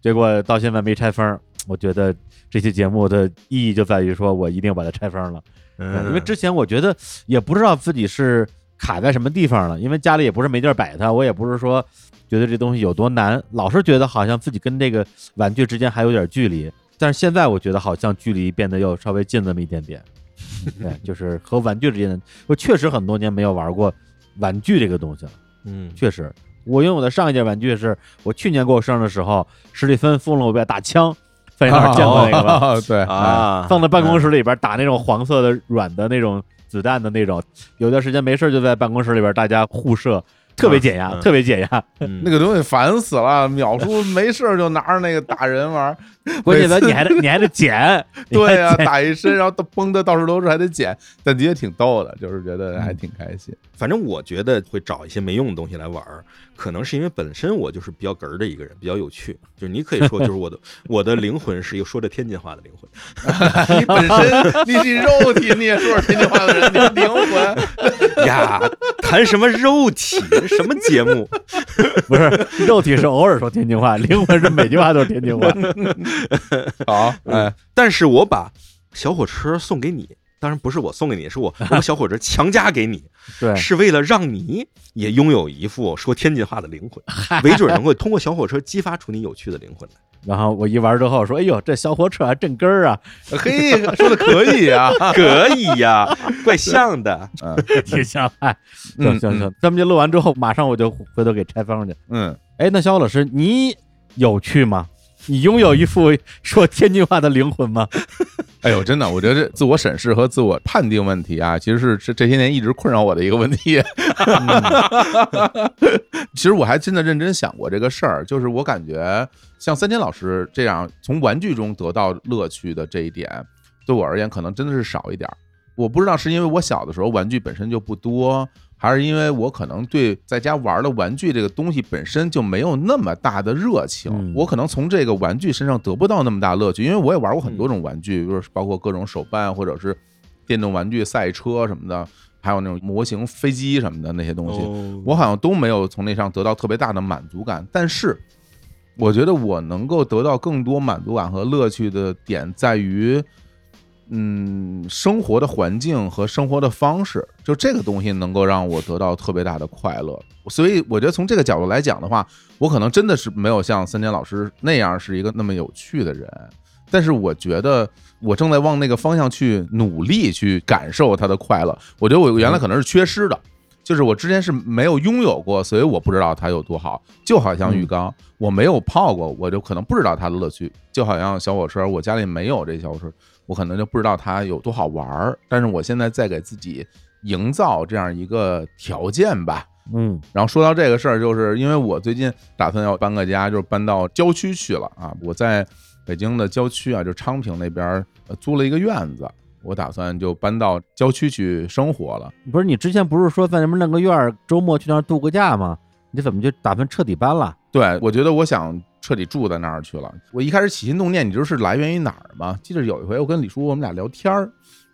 结果到现在没拆封。我觉得这期节目的意义就在于说我一定把它拆封了，嗯因为之前我觉得也不知道自己是卡在什么地方了，因为家里也不是没地儿摆它，我也不是说觉得这东西有多难，老是觉得好像自己跟这个玩具之间还有点距离。但是现在我觉得好像距离变得又稍微近那么一点点，<laughs> 对，就是和玩具之间的，我确实很多年没有玩过玩具这个东西了。嗯，确实，我拥有的上一件玩具是我去年过生日的时候，史蒂芬送了我一把大枪，在那儿见过那个吧？哦对，啊，放在办公室里边打那种黄色的软的那种子弹的那种，有段时间没事就在办公室里边大家互射，特别解压，嗯特别解压。嗯那个东西烦死了，淼叔没事就拿着那个打人玩儿，<laughs> 关键的每次你还得你还得捡，对呀、你还捡打一身，<laughs> 然后都崩的到处都是，还得捡，但的确挺逗的，就是觉得还挺开心。反正我觉得会找一些没用的东西来玩儿，可能是因为本身我就是比较哏儿的一个人，比较有趣。就是你可以说，就是我的 <laughs> 我的灵魂是一个说着天津话的灵魂你 <laughs> 本身你你肉体，你也说着天津话的人，你的灵魂。呀。谈什么肉体？什么节目？不是肉体是偶尔说天津话，灵魂是每句话都是天津话。<laughs> 好，哎，但是我把小火车送给你，当然不是我送给你，是我 <laughs> 我把小火车强加给你，对，是为了让你也拥有一副说天津话的灵魂，<laughs> 没准能够通过小火车激发出你有趣的灵魂来。然后我一玩之后说：“哎呦，这小火车还正根儿啊，嘿，说的可以啊，可以呀，怪像的。嗯挺像。”哎，嗯行行行，咱们就录完之后，马上我就回头给拆封去。嗯，哎，那小欧老师，你有趣吗？你拥有一副说天津话的灵魂吗？<laughs> 哎呦，真的，我觉得这自我审视和自我判定问题啊，其实是这这些年一直困扰我的一个问题。<laughs> <laughs> 其实我还真的认真想过这个事儿，就是我感觉像三千老师这样从玩具中得到乐趣的这一点，对我而言可能真的是少一点儿。我不知道是因为我小的时候玩具本身就不多，还是因为我可能对在家玩的玩具这个东西本身就没有那么大的热情，嗯我可能从这个玩具身上得不到那么大乐趣，因为我也玩过很多种玩具，比如说包括各种手办或者是电动玩具、赛车什么的，还有那种模型飞机什么的那些东西，哦我好像都没有从那上得到特别大的满足感。但是，我觉得我能够得到更多满足感和乐趣的点在于，嗯，生活的环境和生活的方式，就这个东西能够让我得到特别大的快乐。所以，我觉得从这个角度来讲的话，我可能真的是没有像三千老师那样是一个那么有趣的人。但是我觉得我正在往那个方向去努力，去感受他的快乐。我觉得我原来可能是缺失的，就是我之前是没有拥有过，所以我不知道它有多好。就好像浴缸，我没有泡过，我就可能不知道它的乐趣。就好像小火车，我家里没有这小火车，我可能就不知道它有多好玩儿。但是我现在在给自己营造这样一个条件吧。嗯然后说到这个事儿，就是因为我最近打算要搬个家，就是搬到郊区去了啊。我在北京的郊区啊，就昌平那边租了一个院子，我打算就搬到郊区去生活了。不是你之前不是说在那边弄个院儿，周末去那儿度个假吗？你怎么就打算彻底搬了？对，我觉得我想彻底住在那儿去了。我一开始起心动念，你知道是来源于哪儿吗？记得有一回我跟李叔我们俩聊天儿，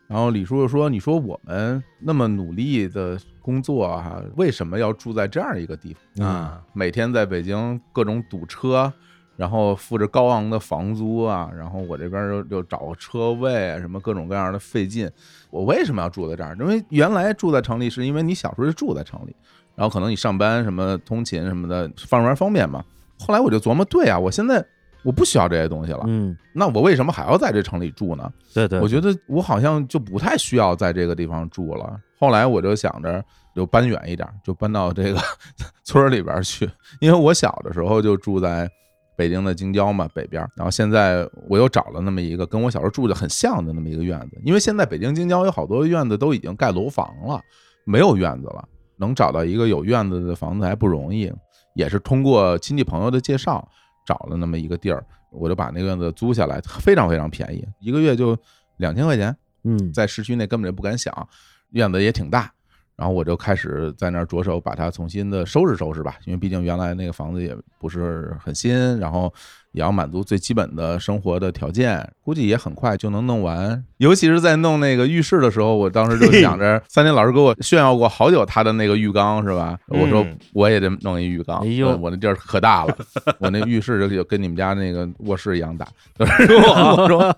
然后李叔就说：“你说我们那么努力的工作哈、为什么要住在这样一个地方？啊，每天在北京各种堵车，然后付着高昂的房租啊，然后我这边又又找个车位啊，什么各种各样的费劲。我为什么要住在这儿？因为原来住在城里，是因为你小时候就住在城里，然后可能你上班什么通勤什么的，方面方便嘛。后来我就琢磨，对啊，我现在我不需要这些东西了，嗯，那我为什么还要在这城里住呢？对对，我觉得我好像就不太需要在这个地方住了。后来我就想着就搬远一点，就搬到这个 <laughs> 村儿里边去，因为我小的时候就住在北京的京郊嘛，北边。然后现在我又找了那么一个跟我小时候住的很像的那么一个院子，因为现在北京京郊有好多院子都已经盖楼房了，没有院子了。能找到一个有院子的房子还不容易，也是通过亲戚朋友的介绍找了那么一个地儿，我就把那个院子租下来，非常非常便宜，一个月就两千块钱，嗯。在市区内根本就不敢想，院子也挺大，然后我就开始在那儿着手把它重新的收拾收拾吧，因为毕竟原来那个房子也不是很新，然后也要满足最基本的生活的条件，估计也很快就能弄完。尤其是在弄那个浴室的时候，我当时就想着，三林老师给我炫耀过好久他的那个浴缸是吧？我说嗯我也得弄一浴缸，哎呦我我那地儿可大了，<laughs> 我那浴室就就跟你们家那个卧室一样大。<laughs> 我说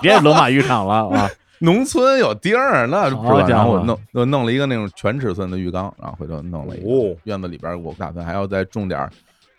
别罗马浴场了啊！农村有地儿，那是吧？好家伙然后我弄我弄了一个那种全尺寸的浴缸，然后回头弄了一个哦院子里边，我打算还要再种点儿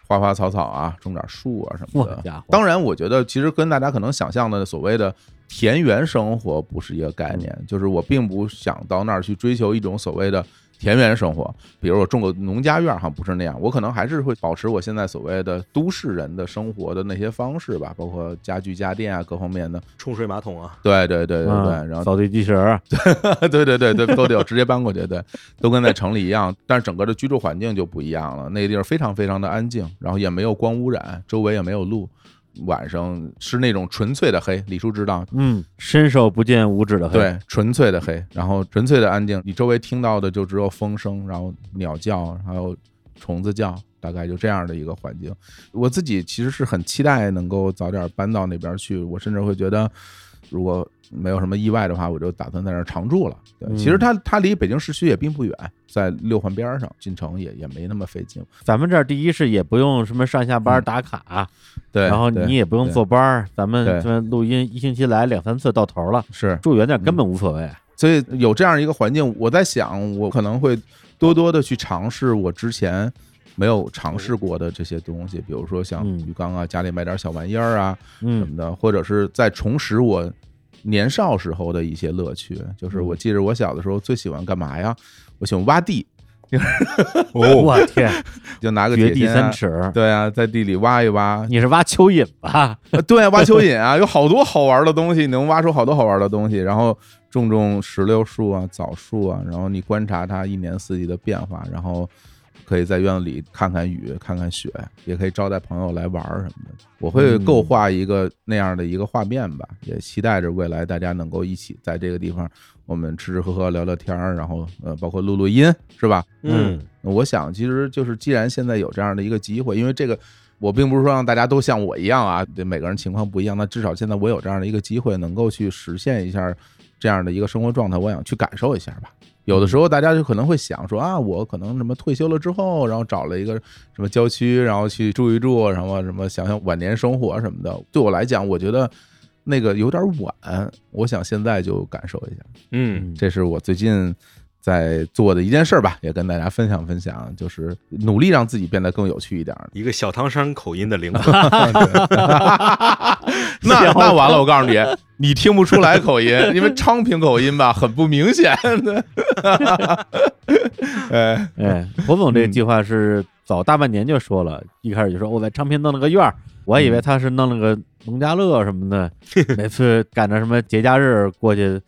花花草草啊，种点树啊什么的。当然，我觉得其实跟大家可能想象的所谓的田园生活不是一个概念，就是我并不想到那儿去追求一种所谓的田园生活，比如我种个农家院儿，哈，不是那样，我可能还是会保持我现在所谓的都市人的生活的那些方式吧，包括家具家电啊各方面的。冲水马桶啊，对对对对对，嗯然后扫地机器人儿，<laughs> 对对对对，都得有直接搬过去，对，都跟在城里一样，但是整个的居住环境就不一样了。那个地儿非常非常的安静，然后也没有光污染，周围也没有路，晚上是那种纯粹的黑。李叔知道，嗯，伸手不见五指的黑，对，纯粹的黑，然后纯粹的安静，你周围听到的就只有风声，然后鸟叫，还有虫子叫，大概就这样的一个环境。我自己其实是很期待能够早点搬到那边去，我甚至会觉得，如果没有什么意外的话，我就打算在那儿常住了。对，嗯。其实它它离北京市区也并不远，在六环边儿上，进城也也没那么费劲。咱们这儿第一是也不用什么上下班嗯。打卡，对，然后对你也不用对坐班儿，咱们录音一星期来两三次到头了，是。住远点根本无所谓。所以有这样一个环境，我在想，我可能会多多的去尝试我之前没有尝试过的这些东西，比如说像嗯。鱼缸啊，家里买点小玩意儿啊什嗯么的，或者是再重拾我年少时候的一些乐趣。就是我记得我小的时候最喜欢干嘛呀？我喜欢挖地，<laughs> 我天，就拿个掘地铁锨啊。三尺，对啊，在地里挖一挖，你是挖蚯蚓吧？呃对，挖蚯蚓啊，<laughs> 有好多好玩的东西，你能挖出好多好玩的东西。然后种种石榴树啊、枣树啊，然后你观察它一年四季的变化，然后可以在院子里看看雨、看看雪，也可以招待朋友来玩儿什么的。我会嗯构画一个那样的一个画面吧，也期待着未来大家能够一起在这个地方，我们吃吃喝喝、聊聊天儿，然后呃，包括录录音，是吧？嗯，我想，其实就是既然现在有这样的一个机会，因为这个我并不是说让大家都像我一样啊，对每个人情况不一样，那至少现在我有这样的一个机会，能够去实现一下这样的一个生活状态，我想去感受一下吧。有的时候大家就可能会想说啊，我可能什么退休了之后，然后找了一个什么郊区，然后去住一住，什么什么想想晚年生活什么的。对我来讲，我觉得那个有点晚，我想现在就感受一下。嗯，这是我最近在做的一件事儿吧，也跟大家分享分享，就是努力让自己变得更有趣一点儿。一个小唐山口音的灵魂，<laughs> 那那完了，我告诉你，<laughs> 你听不出来口音，因为昌平口音吧，很不明显。的。<laughs> 哎，哎，侯总这个计划是早大半年就说了，一开始就说我在昌平弄了个院儿，我还以为他是弄了个农家乐什么的，每次赶着什么节假日过去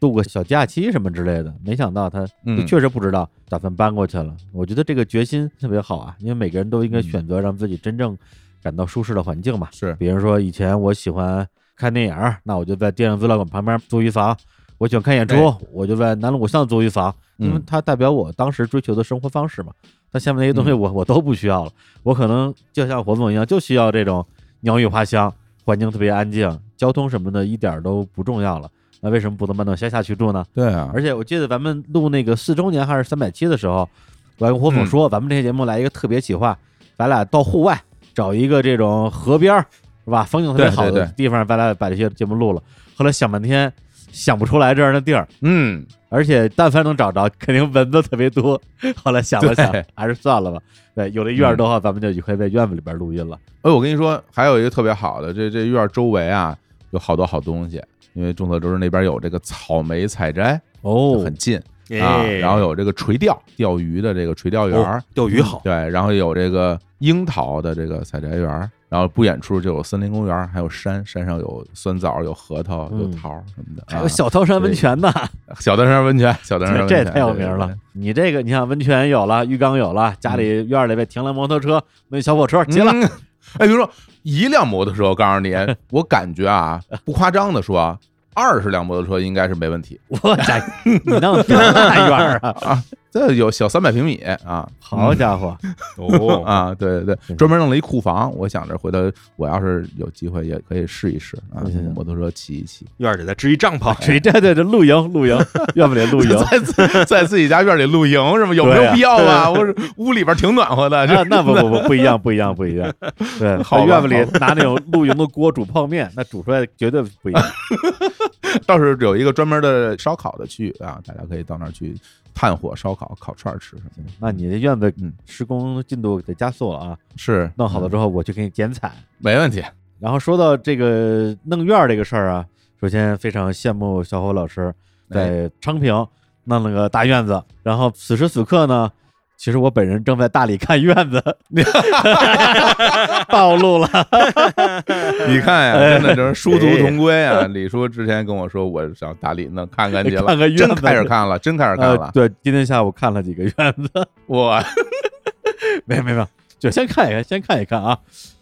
度个小假期什么之类的，没想到他确实不知道，打算搬过去了。我觉得这个决心特别好啊，因为每个人都应该选择让自己真正感到舒适的环境嘛。是比如说以前我喜欢看电影，那我就在电影资料馆旁边租一房；我喜欢看演出，我就在南锣鼓巷租一房，因为嗯它代表我当时追求的生活方式嘛。但下面那些东西我我都不需要了，我可能就像火总一样，就需要这种鸟语花香，环境特别安静，交通什么的一点都不重要了。那为什么不能搬到乡下去住呢？对啊，而且我记得咱们录那个四周年还是三百期的时候，我还跟火总说，咱们这些节目来一个特别企划，咱俩到户外找一个这种河边儿，是吧？风景特别好的地方，咱俩把这些节目录了。后来想半天，想不出来这样的地儿，嗯，而且但凡能找着，肯定蚊子特别多。后来想了想，还是算了吧。对，有了院儿的话，咱们就可以在院子里边录音了。哎，我跟你说，还有一个特别好的，这这院儿周围啊有好多好东西，因为众所周知那边有这个草莓采摘，哦很近啊，哎然后有这个垂钓钓鱼的这个垂钓园儿哦，钓鱼好，对，然后有这个樱桃的这个采摘园儿，然后不远处就有森林公园，还有山，山上有酸枣、有核桃、有嗯桃什么的。还有啊小桃山温泉呢，<laughs> 小汤山温泉，小汤山温泉，这太有名了。。你这个，你像温泉有了，浴缸有了，家里院里边停了摩托车，那小火车齐了。嗯 <laughs> 哎，比如说一辆摩托车，我告诉你，<laughs> 我感觉啊，不夸张的说，二十辆摩托车应该是没问题我在你弄多大院儿啊？啊。这有小三百平米啊，好家伙，哦 <laughs> 啊，对对对，专门弄了一库房。我想着回头我要是有机会也可以试一试啊摩托车骑一骑，院儿里再支一帐篷，谁这这这露营露营，<laughs> 院子里露营。在自在自己家院里露营是吗？有没有必要啊？<laughs> 我说屋里边挺暖和的，啊这，那不不不不一样，不一样，不一样。对，好院子里拿那种露营的锅煮泡面，那煮出来绝对不一样。倒是有一个专门的烧烤的区域啊，大家可以到那儿去炭火烧烤、烤串儿吃什么的。那你这院子嗯施工进度得加速了啊！是弄好了之后，我去给你剪彩。没问题。然后说到这个弄院儿这个事儿啊，首先非常羡慕小伙老师在昌平弄了个大院子，然后此时此刻呢，其实我本人正在大理看院子，<laughs> 暴露了。<laughs> 你看呀，哎真的就是殊途同归啊！李叔之前跟我说，我想大理那看看去了，看看院子真开始看了，真开始看呃，了。对，今天下午看了几个院子，<laughs> 我没有没有没有，就先看一看，先看一看啊，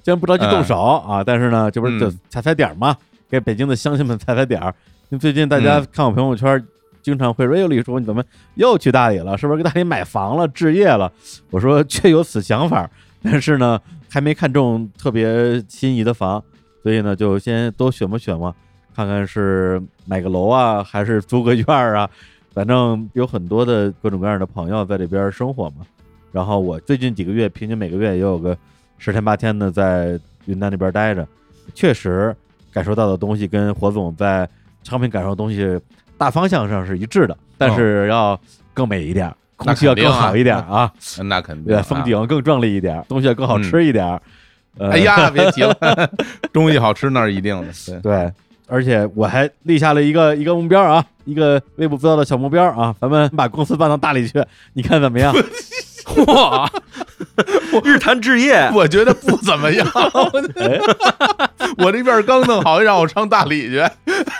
先不着急动手啊。但是呢，这不是就嗯踩踩点儿嘛，给北京的乡亲们踩踩点儿。最近大家嗯看我朋友圈，经常会说：“哎呦，李叔，你怎么又去大理了？是不是给大理买房了、置业了？”我说：“确有此想法，<laughs> 但是呢，还没看中特别心仪的房，所以呢，就先多选吧选吧，看看是买个楼啊，还是租个院儿啊。反正有很多的各种各样的朋友在这边生活嘛。然后我最近几个月，平均每个月也有个十天八天的在云南那边待着，确实感受到的东西跟火总在昌平感受的东西大方向上是一致的，但是要更美一点，空气要更好一点啊，那肯定对，啊。峰顶更壮丽一点，东西要更好吃一点。呃。哎，呀，别提了，<laughs> 东西好吃那是一定的。对，对，而且我还立下了一个一个目标啊，一个微不足道的小目标啊，咱们把公司搬到大理去，你看怎么样？<laughs> 哇，<laughs> 日坛置业，我觉得不怎么样。哎，<laughs> 我这边刚弄好，让我上大理去。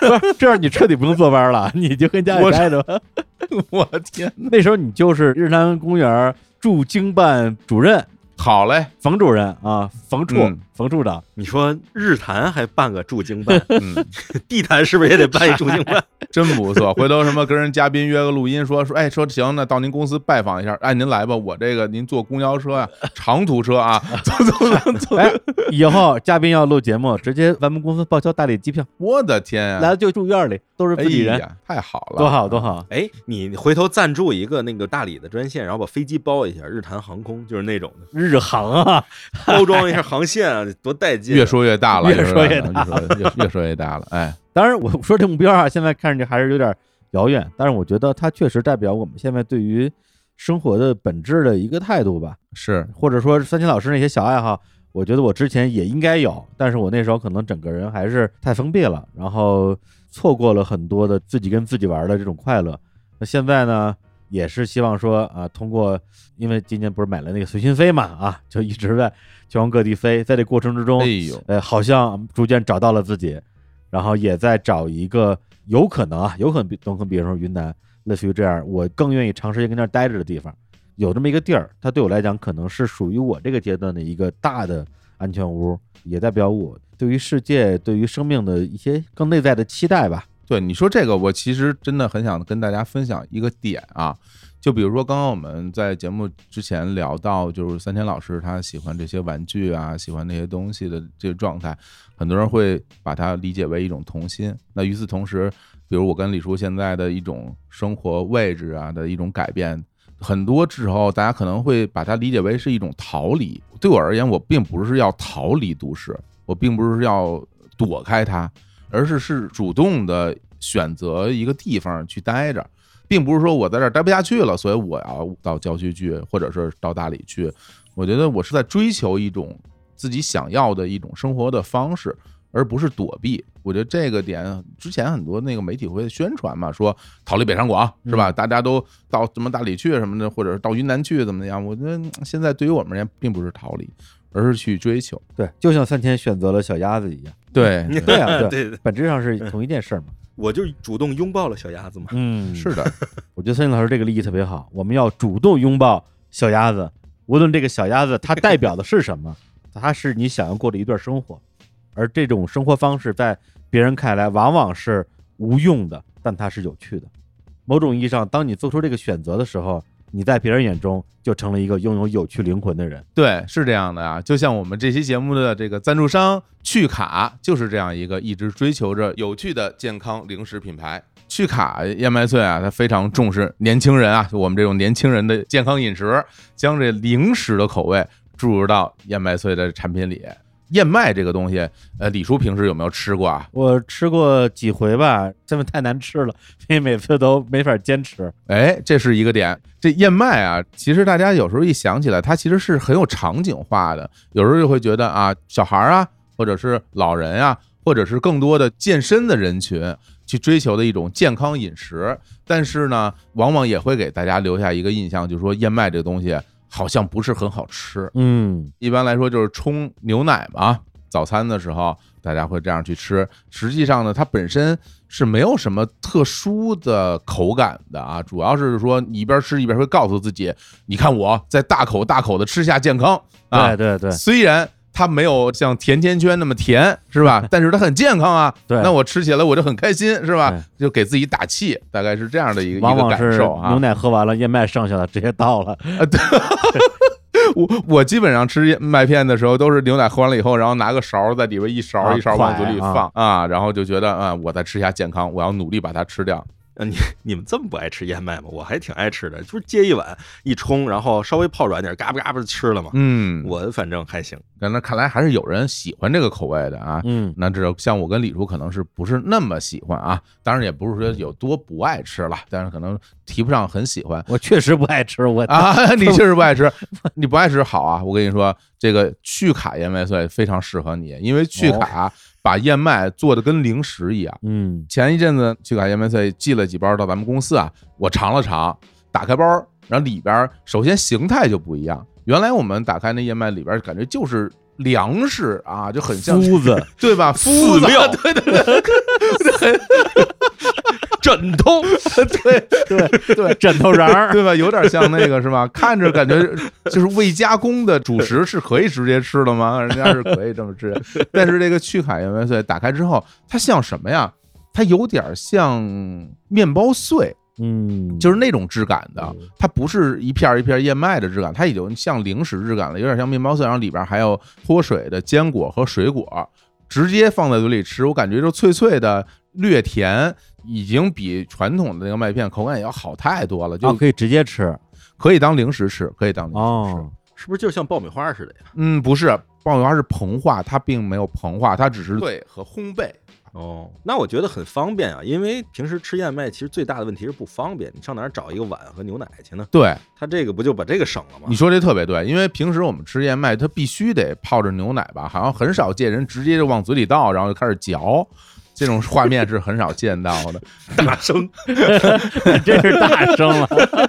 不是，这样你彻底不用坐班了，你就跟家里我待着吧。<laughs> 我天，那时候你就是日坛公园驻经办主任好嘞，冯主任啊，冯处、嗯冯处长，你说日坛还办个驻京办，<laughs> 嗯，地坛是不是也得办一驻京办？<laughs> 真不错。回头什么跟人嘉宾约个录音，说说，哎，说行，那到您公司拜访一下。哎，您来吧，我这个您坐公交车啊，<laughs> 长途车啊，走走走走。哎，以后嘉宾要录节目，直接咱们公司报销大理机票，我的天啊！来了就住院里，都是哎自己人，呀，太好了，多好多好。哎，你回头赞助一个那个大理的专线，然后把飞机包一下，日坛航空就是那种的，日航啊，包装一下航线啊，多带劲啊！越说越大了，越说越大了，越说越越说越大了。哎，<laughs> 当然，我说这目标啊，现在看上去还是有点遥远，但是我觉得它确实代表我们现在对于生活的本质的一个态度吧，是，或者说三千老师那些小爱好，我觉得我之前也应该有，但是我那时候可能整个人还是太封闭了，然后错过了很多的自己跟自己玩的这种快乐。那现在呢，也是希望说啊，通过因为今年不是买了那个随心飞嘛，啊，就一直在全国各地飞，在这过程之中哎，呦，呃，好像逐渐找到了自己，然后也在找一个有可能啊，有可能比东可能比如说云南，类似于这样，我更愿意长时间跟那儿待着的地方，有这么一个地儿，它对我来讲可能是属于我这个阶段的一个大的安全屋，也代表我对于世界、对于生命的一些更内在的期待吧。对你说这个，我其实真的很想跟大家分享一个点啊，就比如说刚刚我们在节目之前聊到，就是三千老师他喜欢这些玩具啊，喜欢那些东西的这个状态，很多人会把它理解为一种童心。那与此同时，比如我跟李叔现在的一种生活位置啊的一种改变，很多时候大家可能会把它理解为是一种逃离。对我而言，我并不是要逃离都市，我并不是要躲开它，而是是主动的选择一个地方去待着，并不是说我在这儿待不下去了，所以我要到郊区去，或者是到大理去。我觉得我是在追求一种自己想要的一种生活的方式，而不是躲避。我觉得这个点之前很多那个媒体会宣传嘛，说逃离北上广是吧？大家都到什么大理去什么的，或者是到云南去怎么样？我觉得嗯现在对于我们而言，并不是逃离，而是去追求。对，就像三千选择了小鸭子一样，对，<laughs> 对啊，<laughs> 对，本质上是同一件事儿嘛。我就主动拥抱了小鸭子嘛。嗯，是的，<laughs> 我觉得三星老师这个立意特别好，我们要主动拥抱小鸭子，无论这个小鸭子它代表的是什么，它是你想要过的一段生活，而这种生活方式在别人看来往往是无用的，但它是有趣的。某种意义上，当你做出这个选择的时候，你在别人眼中就成了一个拥有有趣灵魂的人。对，是这样的啊，就像我们这期节目的这个赞助商趣卡，就是这样一个一直追求着有趣的健康零食品牌。趣卡燕麦脆啊，它非常重视年轻人啊，就我们这种年轻人的健康饮食，将这零食的口味注入到燕麦脆的产品里。燕麦这个东西，呃，李叔平时有没有吃过啊？我吃过几回吧，真的太难吃了，所以每次都没法坚持。哎，这是一个点。这燕麦啊，其实大家有时候一想起来，它其实是很有场景化的。有时候就会觉得啊，小孩儿啊，或者是老人啊，或者是更多的健身的人群去追求的一种健康饮食。但是呢，往往也会给大家留下一个印象，就是说燕麦这个东西好像不是很好吃。嗯，一般来说就是冲牛奶嘛，早餐的时候大家会这样去吃。实际上呢，它本身是没有什么特殊的口感的啊，主要是说你一边吃一边会告诉自己，你看我在大口大口的吃下健康啊。对对对，虽然它没有像甜甜圈那么甜，是吧？<laughs> 但是它很健康啊。对那我吃起来我就很开心，是吧？就给自己打气，大概是这样的一个一个感受啊牛。奶喝完了，燕麦剩下的直接倒了。<laughs> <laughs> 我我基本上吃麦片的时候，都是牛奶喝完了以后，然后拿个勺在里边一勺啊一勺往嘴里放啊，然后就觉得啊，我再吃一下健康，我要努力把它吃掉。啊，你 <laughs> 你们这么不爱吃燕麦吗？我还挺爱吃的，就是接一碗一冲，然后稍微泡软点，嘎巴嘎巴就吃了嘛。嗯，我反正还行。那看来还是有人喜欢这个口味的啊。嗯，那这像我跟李叔可能是不是那么喜欢啊？当然也不是说有多不爱吃了，但是可能提不上很喜欢我确实不爱吃，我啊。<laughs> 你确实不爱吃，你不爱吃好啊。我跟你说，这个去卡燕麦碎非常适合你，因为去卡把燕麦做的跟零食一样。嗯前一阵子去卡燕麦脆寄了几包到咱们公司啊，我尝了尝，打开包，然后里边首先形态就不一样。原来我们打开那燕麦里边感觉就是粮食啊，就很像麸子，<laughs> 对吧？麸子，料 <laughs> 对对对 <laughs> 枕头，对对对。枕头瓤儿。对吧？有点像那个是吧？看着感觉就是未加工的主食是可以直接吃的吗？人家是可以这么吃，但是这个趣卡燕麦碎打开之后，它像什么呀？它有点像面包碎，嗯，就是那种质感的，它不是一片儿一片儿燕麦的质感，它已经像零食质感了，有点像面包碎，然后里边还有脱水的坚果和水果，直接放在嘴里吃，我感觉就脆脆的，略甜，已经比传统的那个麦片口感也要好太多了，就啊可以直接吃可以当零食吃，可以当零食吃。哦。是不是就像爆米花似的呀？嗯，不是，爆米花是膨化，它并没有膨化，它只是对和烘焙。哦，那我觉得很方便啊，因为平时吃燕麦其实最大的问题是不方便，你上哪儿找一个碗和牛奶去呢？对，它这个不就把这个省了吗你？说这特别对，因为平时我们吃燕麦，它必须得泡着牛奶吧，好像很少见人直接就往嘴里倒，然后就开始嚼。<laughs> 这种画面是很少见到的，大声 <laughs> 真是大声了，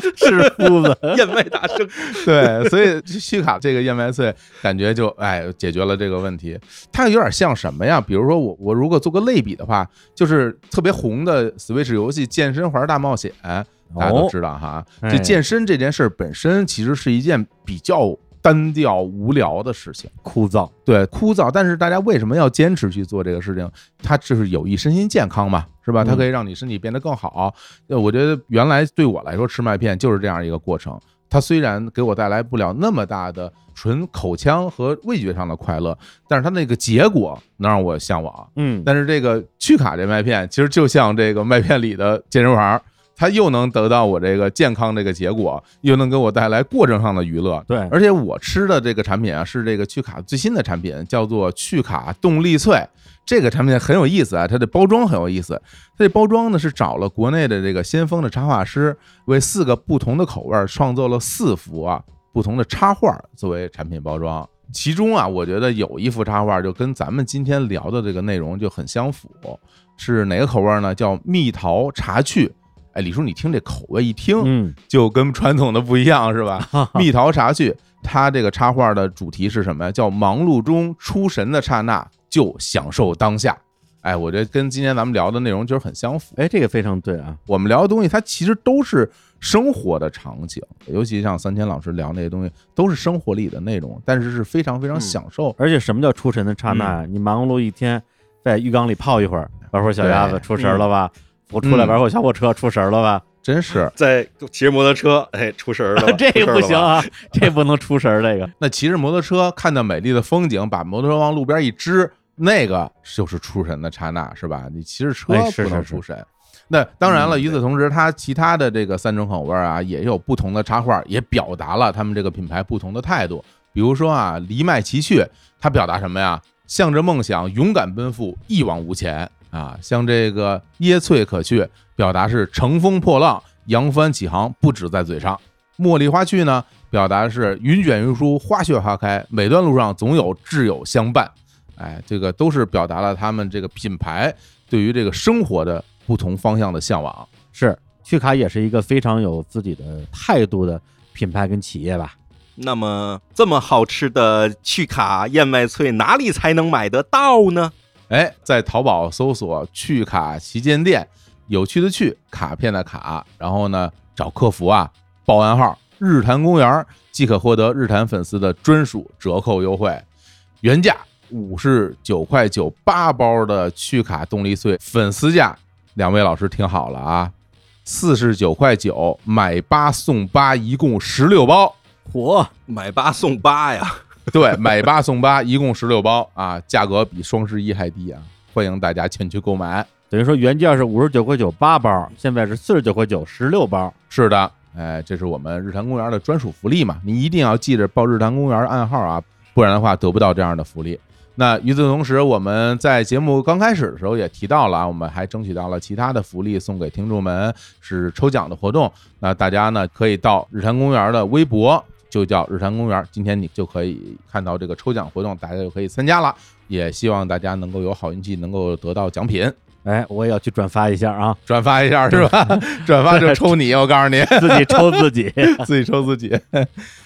<laughs> 是夫子。<laughs> 燕麦大圣，<laughs> 对，所以西卡这个燕麦脆感觉就哎解决了这个问题。它有点像什么呀？比如说我我如果做个类比的话，就是特别红的 Switch 游戏《健身环大冒险》，大家都知道哈。哎这健身这件事本身其实是一件比较单调无聊的事情。枯燥。对，枯燥，但是大家为什么要坚持去做这个事情？它就是有益身心健康嘛，是吧？它嗯可以让你身体变得更好。呃我觉得原来对我来说吃麦片就是这样一个过程。它虽然给我带来不了那么大的纯口腔和味觉上的快乐，但是它那个结果能让我向往。嗯，但是这个趣卡这麦片其实就像这个麦片里的健身环儿，它又能得到我这个健康这个结果，又能给我带来过程上的娱乐。对，而且我吃的这个产品啊，是这个趣卡最新的产品，叫做趣卡动力脆。这个产品很有意思啊，它的包装很有意思。它这包装呢是找了国内的这个先锋的插画师，为四个不同的口味儿创作了四幅啊不同的插画作为产品包装。其中啊，我觉得有一幅插画就跟咱们今天聊的这个内容就很相符，是哪个口味儿呢？叫蜜桃茶趣。哎，李叔，你听这口味一听，嗯，就跟传统的不一样，是吧？<laughs> 蜜桃茶趣，它这个插画的主题是什么呀？叫忙碌中出神的刹那，就享受当下。哎，我觉得跟今天咱们聊的内容就是很相符。哎，这个非常对啊。我们聊的东西，它其实都是生活的场景，尤其像三千老师聊那些东西，都是生活里的内容，但是是非常非常嗯享受。而且什么叫出神的刹那呀？你忙碌一天，在浴缸里泡一会儿，玩会儿小鸭子出神了吧？我出来嗯玩会儿小火车出神了吧？真是。<laughs> 在骑着摩托车，哎，出神儿了，<laughs> 这个不！行啊，<laughs> 这不能出神儿。这个那骑着摩托车看到美丽的风景，把摩托车往路边一支，那个就是出神的刹那，是吧？你骑着车不能出神。那当然了，嗯与此同时，它其他的这个三种口味啊，也有不同的插画，也表达了他们这个品牌不同的态度。比如说啊，藜麦奇趣，它表达什么呀？向着梦想勇敢奔赴，一往无前啊。像这个椰翠可去，表达是乘风破浪，扬帆起航，不止在嘴上。茉莉花去呢，表达是云卷云舒，花谢花开，每段路上总有挚友相伴。哎，这个都是表达了他们这个品牌对于这个生活的不同方向的向往。是趣卡也是一个非常有自己的态度的品牌跟企业吧？那么这么好吃的趣卡燕麦脆，哪里才能买得到呢？哎，在淘宝搜索“趣卡旗舰店”，有趣的趣，卡片的卡，然后呢找客服啊，报暗号“日坛公园”，即可获得日坛粉丝的专属折扣优惠，原价五十九块九八包的趣卡动力碎，粉丝价，两位老师听好了啊，四十九块九买八送八，一共十六包。嚯，买八送八呀！<laughs> 对，买八送八，一共十六包啊，价格比双十一还低啊！欢迎大家前去购买。等于说原价是五十九块九八包，现在是四十九块九十六包。是的，哎，这是我们日坛公园的专属福利嘛，你一定要记着报日坛公园暗号啊，不然的话得不到这样的福利。那与此同时，我们在节目刚开始的时候也提到了啊，我们还争取到了其他的福利送给听众们，是抽奖的活动。那大家呢可以到日坛公园的微博，就叫日坛公园，今天你就可以看到这个抽奖活动，大家就可以参加了。也希望大家能够有好运气，能够得到奖品，哎，我也要去转发一下啊，转发一下是吧？<laughs> 转发就抽你，我告诉你。<laughs> 自己抽自己。<laughs> 自己抽自己。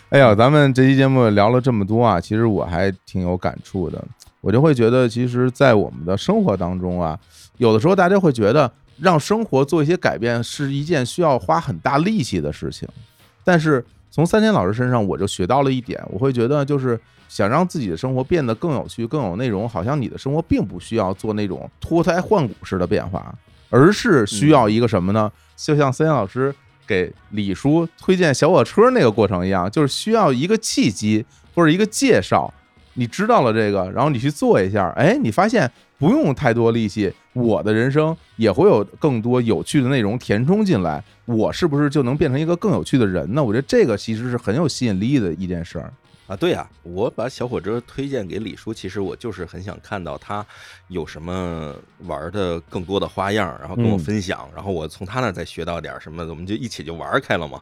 哎呀，咱们这期节目聊了这么多啊，其实我还挺有感触的。我就会觉得，其实，在我们的生活当中啊，有的时候大家会觉得，让生活做一些改变是一件需要花很大力气的事情。但是从三千老师身上，我就学到了一点，我会觉得，就是想让自己的生活变得更有趣、更有内容，好像你的生活并不需要做那种脱胎换骨式的变化，而是需要一个什么呢？就像三千老师给李叔推荐小火车那个过程一样，就是需要一个契机或者一个介绍，你知道了这个，然后你去做一下，哎，你发现不用太多力气，我的人生也会有更多有趣的内容填充进来，我是不是就能变成一个更有趣的人呢？我觉得这个其实是很有吸引力的一件事儿。啊，对呀、我把小火车推荐给李叔，其实我就是很想看到他有什么玩的更多的花样，然后跟我分享，然后我从他那儿再学到点什么，我们就一起就玩开了嘛。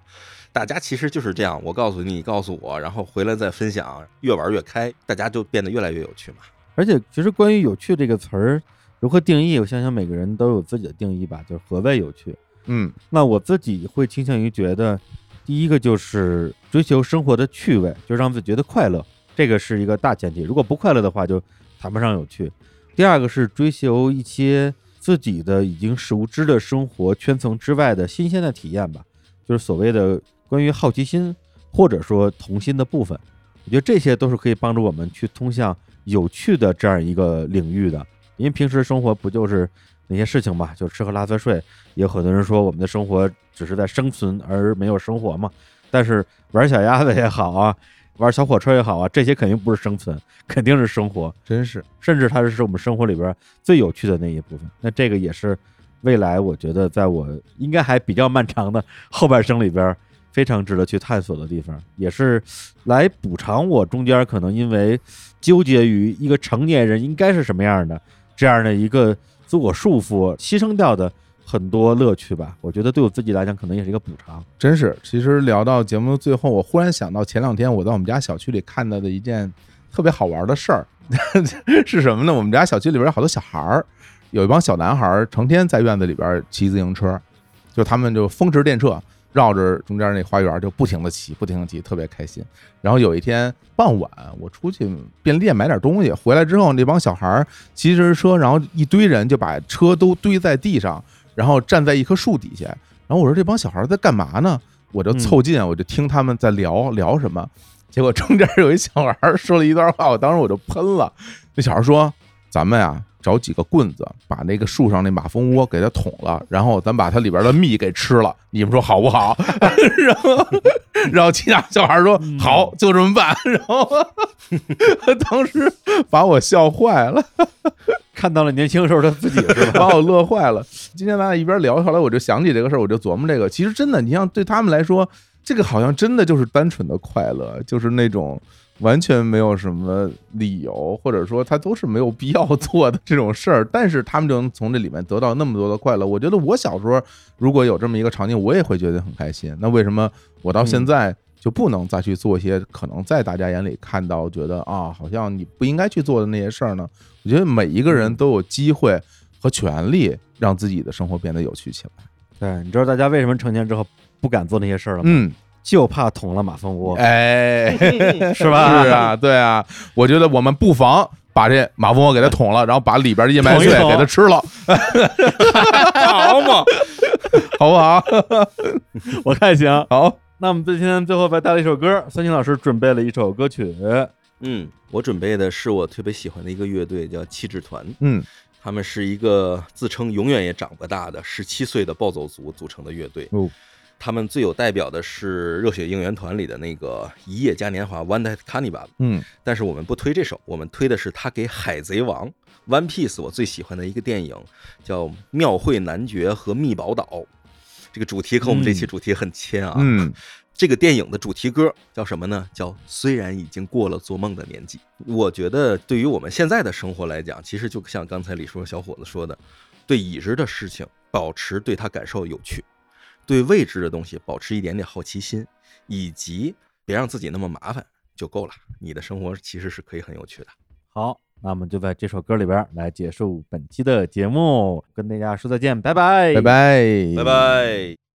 大家其实就是这样，我告诉，你告诉我，然后回来再分享，越玩越开，大家就变得越来越有趣嘛。而且，其实关于“有趣”这个词儿如何定义，我想想每个人都有自己的定义吧，就是何谓有趣。嗯那我自己会倾向于觉得，第一个就是追求生活的趣味，就让自己觉得快乐，这个是一个大前提。如果不快乐的话，就谈不上有趣。第二个是追求一些自己的已经熟知的生活圈层之外的新鲜的体验吧，就是所谓的关于好奇心或者说童心的部分。我觉得这些都是可以帮助我们去通向有趣的这样一个领域的。因为平时生活不就是那些事情嘛，就吃喝拉撒睡，也有很多人说我们的生活只是在生存而没有生活嘛。但是玩小鸭子也好啊，<laughs> 玩小火车也好啊，这些肯定不是生存，肯定是生活，真是甚至它是我们生活里边最有趣的那一部分。那这个也是未来我觉得在我应该还比较漫长的后半生里边非常值得去探索的地方，也是来补偿我中间可能因为纠结于一个成年人应该是什么样的这样的一个自我束缚，牺牲掉的很多乐趣吧。我觉得对我自己来讲，可能也是一个补偿。真是。其实聊到节目的最后，我忽然想到前两天我在我们家小区里看到的一件特别好玩的事儿，<laughs> 是什么呢？我们家小区里边有好多小孩儿，有一帮小男孩儿成天在院子里边骑自行车，就他们就风驰电掣。绕着中间那花园就不停的骑，不停的骑，特别开心。然后有一天傍晚，我出去便利店买点东西，回来之后，那帮小孩骑着车，然后一堆人就把车都堆在地上，然后站在一棵树底下。然后我说这帮小孩在干嘛呢？我就凑近，我就听他们在聊 <laughs> 聊什么。结果中间有一小孩说了一段话，我当时我就喷了。那小孩说：“咱们呀，找几个棍子，把那个树上那马蜂窝给它捅了，然后咱把它里边的蜜给吃了，你们说好不好？<laughs> 然后，然后其他小孩说好，就这么办。然后 <laughs> 当时把我笑坏了。看到了年轻时候的自己是吧？把我乐坏了。今天咱俩一边聊，后来我就想起这个事儿，我就琢磨这个。其实真的，你像对他们来说，这个好像真的就是单纯的快乐，就是那种完全没有什么理由，或者说他都是没有必要做的这种事儿。但是他们就能从这里面得到那么多的快乐。我觉得我小时候如果有这么一个场景，我也会觉得很开心。那为什么我到现在？就不能再去做一些可能在大家眼里看到觉得啊，好像你不应该去做的那些事儿呢？我觉得每一个人都有机会和权利让自己的生活变得有趣起来。对，你知道大家为什么成年之后不敢做那些事儿了吗？嗯，就怕捅了马蜂窝，哎，<laughs> 是吧？是啊，对啊，我觉得我们不妨把这马蜂窝给它捅了，然后把里边的燕麦碎给它吃了，<laughs> 好嘛，<laughs> 好不好？我看行。好，那我们今天最后再带来一首歌，三星老师准备了一首歌曲，嗯，我准备的是我特别喜欢的一个乐队，叫气质团。嗯他们是一个自称永远也长不大的十七岁的暴走族组成的乐队。哦，他们最有代表的是热血应援团里的那个《一夜嘉年华》（One Night Carnival）。嗯但是我们不推这首，我们推的是他给《海贼王》（One Piece） 我最喜欢的一个电影，叫《庙会男爵和密宝岛》。这个主题和我们这期主题很亲啊。嗯这个电影的主题歌叫什么呢？叫“虽然已经过了做梦的年纪”。我觉得对于我们现在的生活来讲，其实就像刚才李叔小伙子说的，对已知的事情保持对它感受有趣，对未知的东西保持一点点好奇心，以及别让自己那么麻烦就够了。你的生活其实是可以很有趣的。好，那我们就在这首歌里边来结束本期的节目，跟大家说再见，拜拜，拜拜，拜拜。